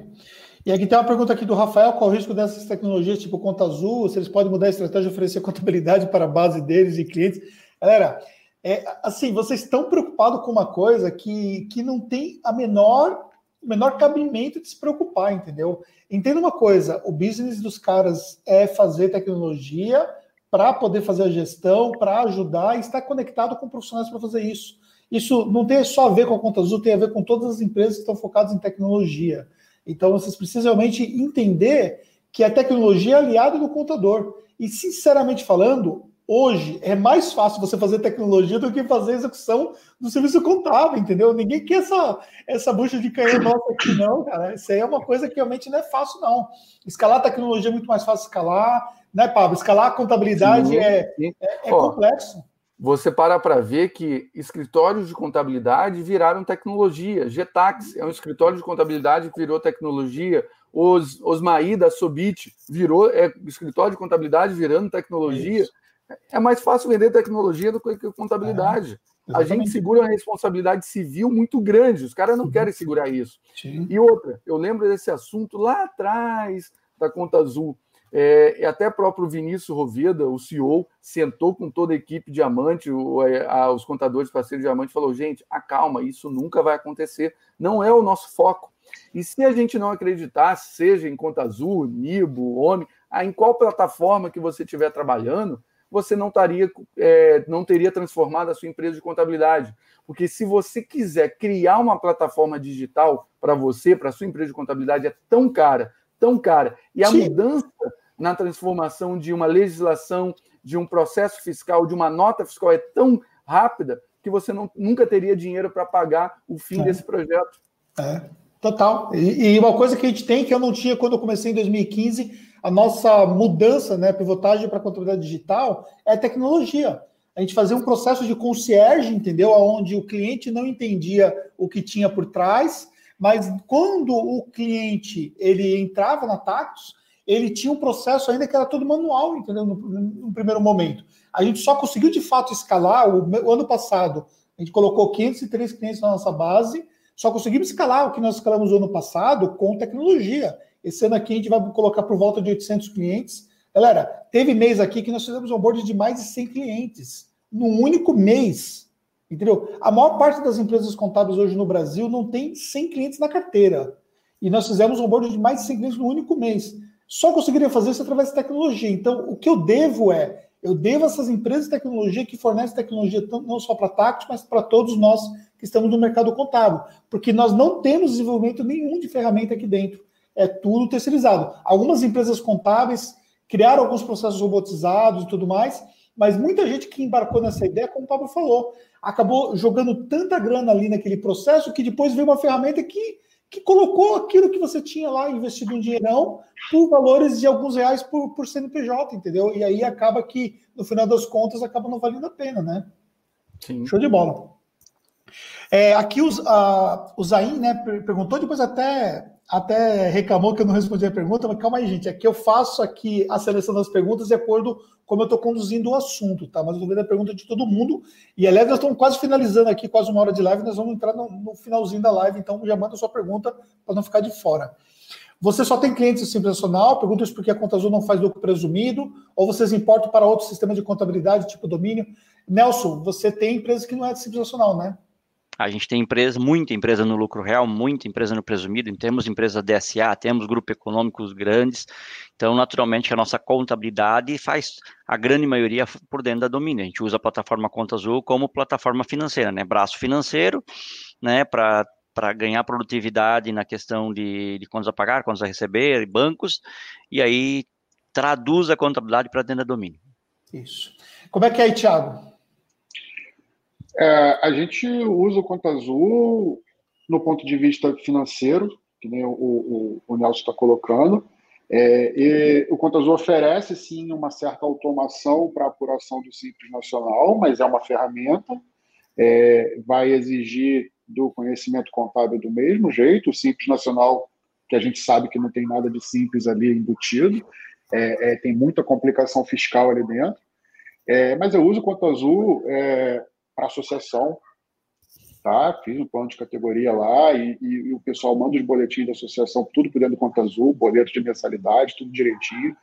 E aqui tem uma pergunta aqui do Rafael: qual o risco dessas tecnologias tipo Conta Azul? Se eles podem mudar a estratégia de oferecer contabilidade para a base deles e clientes? Galera, é, assim, vocês estão preocupados com uma coisa que, que não tem a menor, menor cabimento de se preocupar, entendeu? Entenda uma coisa: o business dos caras é fazer tecnologia para poder fazer a gestão, para ajudar e estar conectado com profissionais para fazer isso. Isso não tem só a ver com a Conta Azul, tem a ver com todas as empresas que estão focadas em tecnologia. Então, vocês precisam realmente entender que a tecnologia é aliada do contador. E, sinceramente falando, hoje é mais fácil você fazer tecnologia do que fazer execução do serviço contábil, entendeu? Ninguém quer essa, essa bucha de canhão nossa aqui, não, cara. Isso aí é uma coisa que realmente não é fácil, não. Escalar tecnologia é muito mais fácil escalar, né, Pablo? Escalar a contabilidade sim, é, sim. é, é complexo. Você para para ver que escritórios de contabilidade viraram tecnologia. Getax é um escritório de contabilidade que virou tecnologia. Os Osmaí da Sobit virou é, escritório de contabilidade virando tecnologia. É é mais fácil vender tecnologia do que contabilidade. a gente segura uma responsabilidade civil muito grande. Os caras não querem segurar isso. Sim. E outra, eu lembro desse assunto lá atrás da Conta Azul. É, e até próprio Vinícius Roveda, o CEO, sentou com toda a equipe Diamante, o, a, os contadores parceiros Diamante, falou: gente, acalma, isso nunca vai acontecer, não é o nosso foco. E se a gente não acreditar, seja em Conta Azul, Nibo, OMI, em qual plataforma que você estiver trabalhando, você não, taria, é, não teria transformado a sua empresa de contabilidade. Porque se você quiser criar uma plataforma digital para você, para a sua empresa de contabilidade, é tão cara, tão cara. E a Sim. mudança na transformação de uma legislação, de um processo fiscal, de uma nota fiscal é tão rápida que você não, nunca teria dinheiro para pagar o fim é. desse projeto. É, total. E, e, uma coisa que a gente tem que eu não tinha quando eu comecei em 2015 a nossa mudança, né, pivotagem para contabilidade digital é tecnologia. A gente fazia um processo de concierge, entendeu? Onde o cliente não entendia o que tinha por trás, mas quando o cliente ele entrava na Tactus, ele tinha um processo ainda que era todo manual, entendeu? No, no primeiro momento. A gente só conseguiu de fato escalar o, o ano passado. A gente colocou 503 clientes na nossa base, só conseguimos escalar o que nós escalamos o ano passado com tecnologia. Esse ano aqui a gente vai colocar por volta de 800 clientes. Galera, teve mês aqui que nós fizemos um board de mais de 100 clientes, num único mês. Entendeu? A maior parte das empresas contábeis hoje no Brasil não tem 100 clientes na carteira. E nós fizemos um board de mais de 100 clientes no único mês. Só conseguiria fazer isso através de tecnologia. Então, o que eu devo é, eu devo a essas empresas de tecnologia que fornecem tecnologia não só para táticos, mas para todos nós que estamos no mercado contábil. Porque nós não temos desenvolvimento nenhum de ferramenta aqui dentro é tudo terceirizado. Algumas empresas contábeis criaram alguns processos robotizados e tudo mais, mas muita gente que embarcou nessa ideia, como o Pablo falou, acabou jogando tanta grana ali naquele processo que depois veio uma ferramenta que, que colocou aquilo que você tinha lá investido um dinheirão por valores de alguns reais por, por CNPJ, entendeu? E aí acaba que, no final das contas, acaba não valendo a pena, né? Sim. Show de bola. É, aqui os, a, o Zain né, perguntou, depois até até reclamou que eu não respondi a pergunta, mas calma aí, gente. Aqui eu faço aqui a seleção das perguntas de acordo com como eu estou conduzindo o assunto, tá? Mas eu vou ver a pergunta de todo mundo. E aliás, nós estamos quase finalizando aqui, quase uma hora de live, nós vamos entrar no, no finalzinho da live, então já manda a sua pergunta para não ficar de fora. Você só tem clientes simples nacional? Pergunta isso porque a Conta Azul não faz lucro presumido, ou vocês importam para outro sistema de contabilidade, tipo domínio? Nelson, você tem empresa que não é de simples nacional, né? A gente tem empresa, muita empresa no lucro real, muita empresa no presumido, temos empresas DSA, temos grupos econômicos grandes, então naturalmente a nossa contabilidade faz a grande maioria por dentro da domínio. A gente usa a plataforma Conta Azul como plataforma financeira, né? Braço financeiro, né? Para para ganhar produtividade na questão de, de contas a pagar, contas a receber, bancos, e aí traduz a contabilidade para dentro da domínio. Isso. Como é que é aí, Thiago? É, a gente usa o Conta Azul no ponto de vista financeiro, que nem o, o, o Nelson está colocando. É, e o Conta Azul oferece, sim, uma certa automação para apuração do Simples Nacional, mas é uma ferramenta, é, vai exigir do conhecimento contábil do mesmo jeito. O Simples Nacional, que a gente sabe que não tem nada de simples ali embutido, é, é tem muita complicação fiscal ali dentro. É, mas eu uso o Conta Azul para associação, tá? Fiz um plano de categoria lá e, e, e, o pessoal manda os boletins da associação, tudo por dentro do conta azul, boleto de mensalidade, tudo direitinho,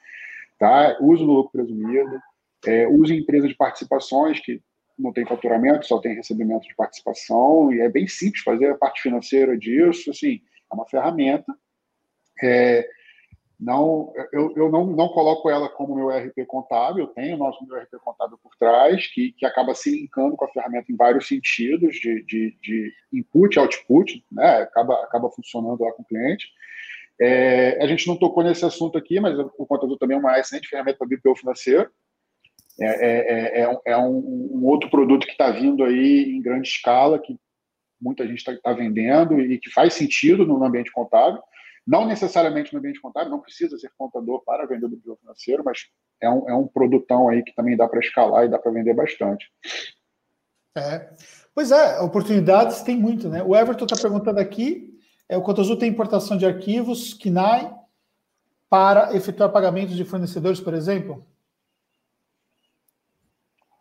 tá? Uso no lucro presumido, é, uso em empresa de participações que não tem faturamento, só tem recebimento de participação e é bem simples fazer a parte financeira disso, assim, é uma ferramenta. É, não, eu, eu não, não coloco ela como meu RP contábil, eu tenho o nosso meu RP contábil por trás, que, que acaba se linkando com a ferramenta em vários sentidos, de, de, de input output, né? acaba, acaba funcionando lá com o cliente. É, a gente não tocou nesse assunto aqui, mas o contador também é uma excelente ferramenta para BPO financeiro. É, é, é, é um, um, outro produto que está vindo aí em grande escala, que muita gente está tá vendendo e que faz sentido no ambiente contábil. Não necessariamente no ambiente contábil, não precisa ser contador para vender do bio financeiro, mas é um, é um produtão aí que também dá para escalar e dá para vender bastante. É. Pois é, oportunidades tem muito, né? O Everton está perguntando aqui: é, o Contazul tem importação de arquivos, KNAI, para efetuar pagamentos de fornecedores, por exemplo?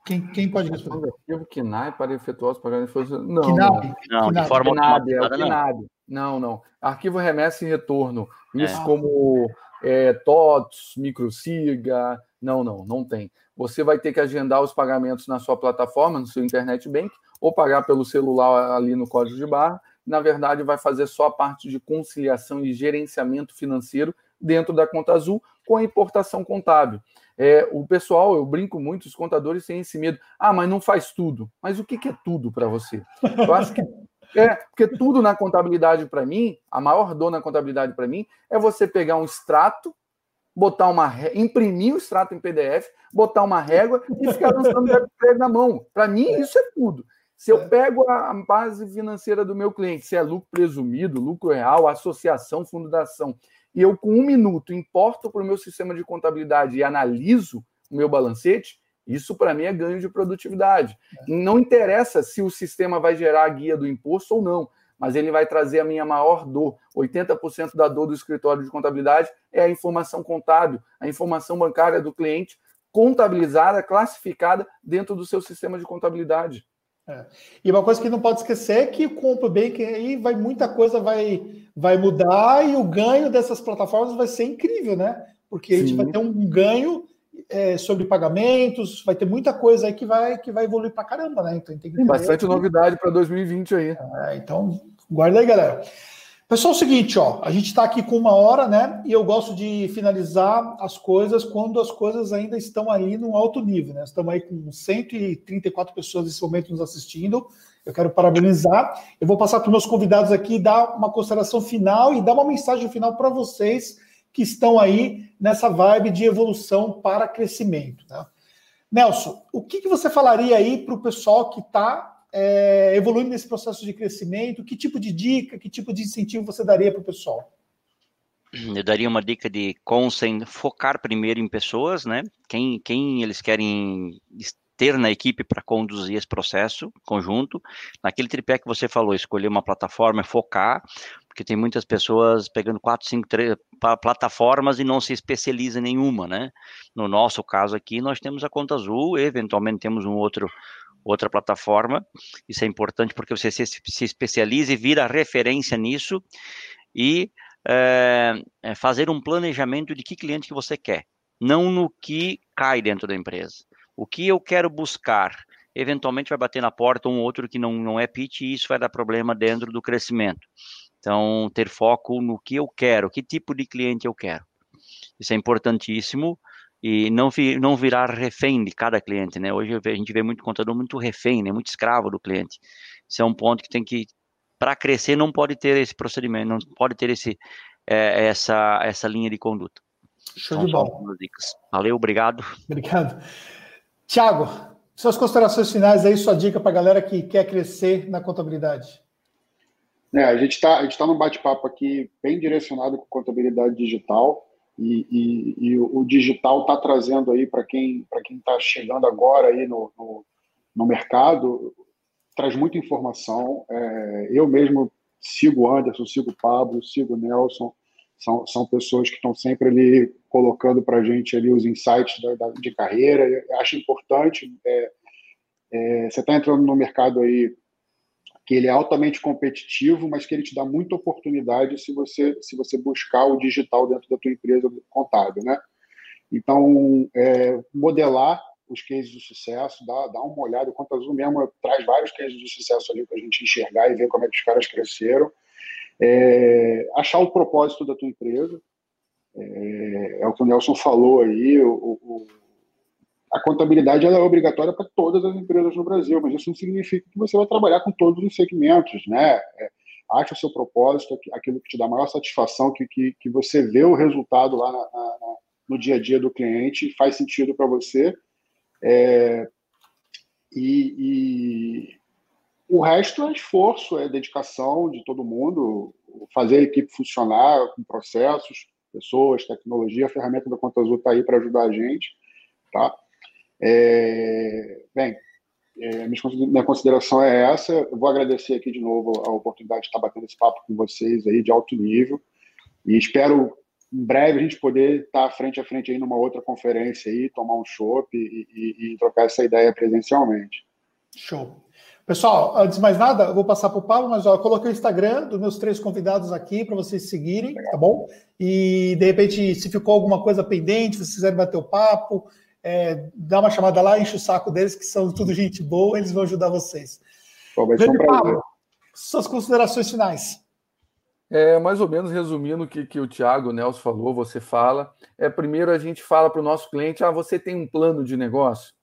Quem, quem pode responder? Arquivo KNAI para efetuar os pagamentos. Não, não. Não, de forma KNAB, é o KNAB. Não, não. Arquivo remessa e retorno. Isso é. como é, TOTS, microsiga. Não, não, não tem. Você vai ter que agendar os pagamentos na sua plataforma, no seu internet bank, ou pagar pelo celular ali no código de barra. Na verdade, vai fazer só a parte de conciliação e gerenciamento financeiro dentro da conta azul com a importação contábil. É, o pessoal, eu brinco muito, os contadores têm esse medo. Ah, mas não faz tudo. Mas o que, que é tudo para você? Eu acho que é, porque tudo na contabilidade para mim, a maior dor na contabilidade para mim é você pegar um extrato, botar uma imprimir o extrato em PDF, botar uma régua e ficar lançando o na mão. Para mim isso é tudo. Se eu pego a base financeira do meu cliente, se é lucro presumido, lucro real, associação, fundação, e eu com um minuto importo para o meu sistema de contabilidade e analiso o meu balancete, isso para mim é ganho de produtividade. Não interessa se o sistema vai gerar a guia do imposto ou não, mas ele vai trazer a minha maior dor. 80% da dor do escritório de contabilidade é a informação contábil, a informação bancária do cliente contabilizada, classificada dentro do seu sistema de contabilidade. É. E uma coisa que não pode esquecer é que com o Bacon aí vai muita coisa vai, vai mudar e o ganho dessas plataformas vai ser incrível, né? Porque a gente vai ter um ganho é, sobre pagamentos, vai ter muita coisa aí que vai, que vai evoluir para caramba, né? Então, tem, tem bastante novidade para 2020 aí. É, então, guarda aí, galera. Pessoal, é o seguinte, ó, a gente está aqui com uma hora, né? E eu gosto de finalizar as coisas quando as coisas ainda estão ali no alto nível, né? Estamos aí com 134 pessoas nesse momento nos assistindo. Eu quero parabenizar. Eu vou passar para os meus convidados aqui, dar uma consideração final e dar uma mensagem final para vocês que estão aí nessa vibe de evolução para crescimento. Né? Nelson, o que, que você falaria aí para o pessoal que está é, evoluindo nesse processo de crescimento? Que tipo de dica, que tipo de incentivo você daria para o pessoal? Eu daria uma dica de focar primeiro em pessoas, né? Quem, quem eles querem ter na equipe para conduzir esse processo conjunto. Naquele tripé que você falou, escolher uma plataforma, focar, porque tem muitas pessoas pegando quatro, cinco três, plataformas e não se especializa em nenhuma, né? No nosso caso aqui, nós temos a Conta Azul, eventualmente temos um outro outra plataforma. Isso é importante porque você se, se especializa e vira referência nisso e é, é fazer um planejamento de que cliente que você quer, não no que cai dentro da empresa. O que eu quero buscar? Eventualmente vai bater na porta um outro que não, não é pitch e isso vai dar problema dentro do crescimento. Então, ter foco no que eu quero, que tipo de cliente eu quero. Isso é importantíssimo e não, vi, não virar refém de cada cliente, né? Hoje a gente vê muito contador muito refém, né? Muito escravo do cliente. Isso é um ponto que tem que, para crescer, não pode ter esse procedimento, não pode ter esse, é, essa, essa linha de conduta. Show então, de bola. Valeu, obrigado. Obrigado. Tiago, suas considerações finais aí, sua dica para a galera que quer crescer na contabilidade. É, a gente está tá num bate-papo aqui bem direcionado com contabilidade digital. E, e, e o digital está trazendo aí para quem para quem está chegando agora aí no, no, no, mercado traz muita informação. É, eu mesmo sigo o Anderson, sigo o Pablo, sigo o Nelson. São, são pessoas que estão sempre ali colocando para a gente ali os insights da, da, de carreira. Eu acho importante. É, é, você está entrando no mercado aí que ele é altamente competitivo, mas que ele te dá muita oportunidade se você se você buscar o digital dentro da tua empresa contábil, né? Então, é, modelar os cases de sucesso, dá, dá uma olhada, o Conta Azul mesmo traz vários cases de sucesso ali para a gente enxergar e ver como é que os caras cresceram. É, achar o propósito da tua empresa, é, é, o que o Nelson falou aí, o, o a contabilidade é obrigatória para todas as empresas no Brasil, mas isso não significa que você vai trabalhar com todos os segmentos, né? É, acha o seu propósito, aquilo que te dá maior satisfação, que, que, que você vê o resultado lá na, na, no dia a dia do cliente, faz sentido para você. É, e, e, o resto é esforço, é dedicação de todo mundo, fazer a equipe funcionar com processos, pessoas, tecnologia, a ferramenta da Conta Azul está aí para ajudar a gente, tá? É, bem, é, minha consideração é essa. Eu vou agradecer aqui de novo a oportunidade de estar batendo esse papo com vocês aí de alto nível e espero em breve a gente poder estar frente a frente aí numa outra conferência aí, tomar um chopp e, e, e, trocar essa ideia presencialmente. Show. Pessoal, antes de mais nada, eu vou passar para o Paulo, mas ó, eu coloquei o Instagram dos meus três convidados aqui para vocês seguirem, tá bom? E de repente, se ficou alguma coisa pendente, se vocês quiserem bater o papo, é, dá uma chamada lá, enche o saco deles, que são tudo gente boa, eles vão ajudar vocês. Um Pablo, suas considerações finais. É, mais ou menos resumindo o que, que o Thiago o Nelson falou, você fala. É, primeiro a gente fala para o nosso cliente: ah, você tem um plano de negócio?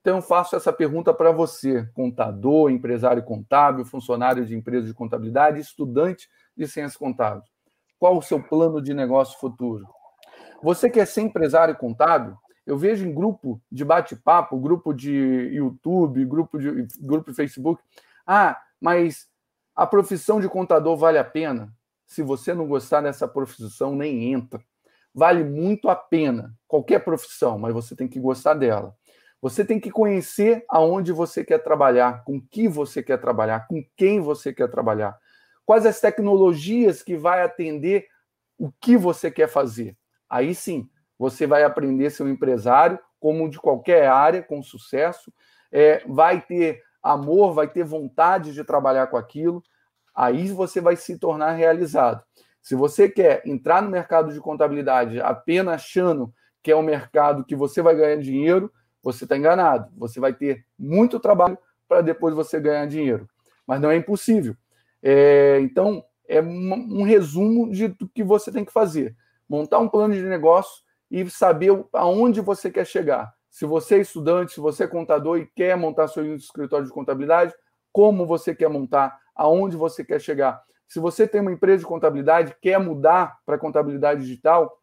Então, eu faço essa pergunta para você, contador, empresário contábil, funcionário de empresa de contabilidade, estudante de ciências contábeis. Qual o seu plano de negócio futuro? Você quer ser empresário contábil? Eu vejo em grupo de bate-papo, grupo de YouTube, grupo de grupo de Facebook. Ah, mas a profissão de contador vale a pena? Se você não gostar dessa profissão, nem entra. Vale muito a pena, qualquer profissão, mas você tem que gostar dela. Você tem que conhecer aonde você quer trabalhar, com que você quer trabalhar, com quem você quer trabalhar. Quais as tecnologias que vai atender o que você quer fazer. Aí sim, você vai aprender a ser um empresário, como de qualquer área, com sucesso, é, vai ter amor, vai ter vontade de trabalhar com aquilo, aí você vai se tornar realizado. Se você quer entrar no mercado de contabilidade apenas achando que é um mercado que você vai ganhar dinheiro, você está enganado. Você vai ter muito trabalho para depois você ganhar dinheiro. Mas não é impossível. É, então, é um, um resumo de do que você tem que fazer. Montar um plano de negócio e saber aonde você quer chegar. Se você é estudante, se você é contador e quer montar seu escritório de contabilidade, como você quer montar, aonde você quer chegar. Se você tem uma empresa de contabilidade, quer mudar para contabilidade digital,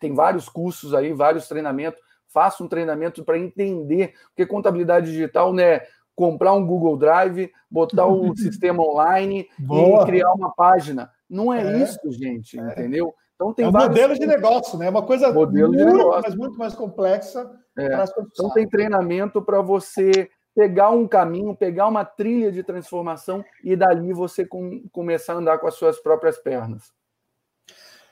tem vários cursos aí, vários treinamentos faça um treinamento para entender, porque contabilidade digital não é comprar um Google Drive, botar o sistema online Boa. e criar uma página. Não é, é isso, gente, é. entendeu? Então tem é um modelo de negócio, né? É uma coisa modelo muito, de negócio. mas muito mais complexa. É. Então tem treinamento para você pegar um caminho, pegar uma trilha de transformação e dali você com, começar a andar com as suas próprias pernas.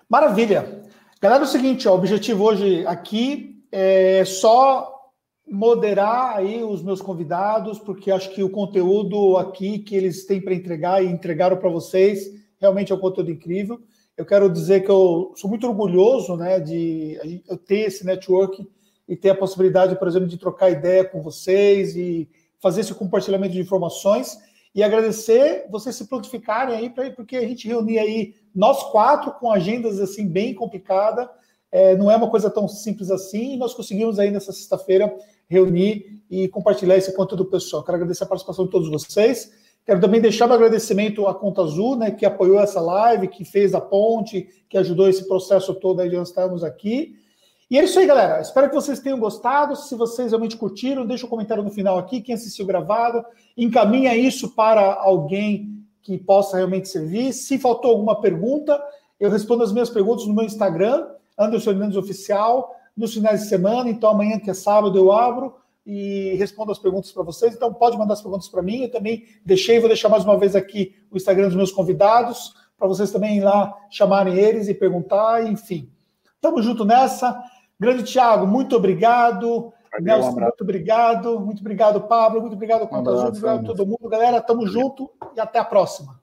Maravilha. Galera, é o seguinte, ó, o objetivo hoje aqui é só moderar aí os meus convidados, porque acho que o conteúdo aqui que eles têm para entregar e entregaram para vocês realmente é um conteúdo incrível. Eu quero dizer que eu sou muito orgulhoso né, de eu ter esse network e ter a possibilidade, por exemplo, de trocar ideia com vocês e fazer esse compartilhamento de informações e agradecer vocês se prontificarem aí, porque a gente reunir aí nós quatro com agendas assim bem complicadas é, não é uma coisa tão simples assim, e nós conseguimos aí nessa sexta-feira reunir e compartilhar esse conteúdo pessoal. Quero agradecer a participação de todos vocês. Quero também deixar meu agradecimento à Conta Azul, né, que apoiou essa live, que fez a ponte, que ajudou esse processo todo aí de nós estarmos aqui. E é isso aí, galera. Espero que vocês tenham gostado. Se vocês realmente curtiram, deixa um comentário no final aqui. Quem assistiu gravado, encaminha isso para alguém que possa realmente servir. Se faltou alguma pergunta, eu respondo as minhas perguntas no meu Instagram, Anderson Hernandes Oficial, nos finais de semana. Então, amanhã, que é sábado, eu abro e respondo as perguntas para vocês. Então, pode mandar as perguntas para mim. Eu também deixei, vou deixar mais uma vez aqui o Instagram dos meus convidados, para vocês também ir lá chamarem eles e perguntar, enfim. Tamo junto nessa. Grande Thiago, muito obrigado. Valeu, Nelson, um muito obrigado. Muito obrigado, Pablo. Muito obrigado, Conta um a todo mundo. Galera, tamo junto e até a próxima.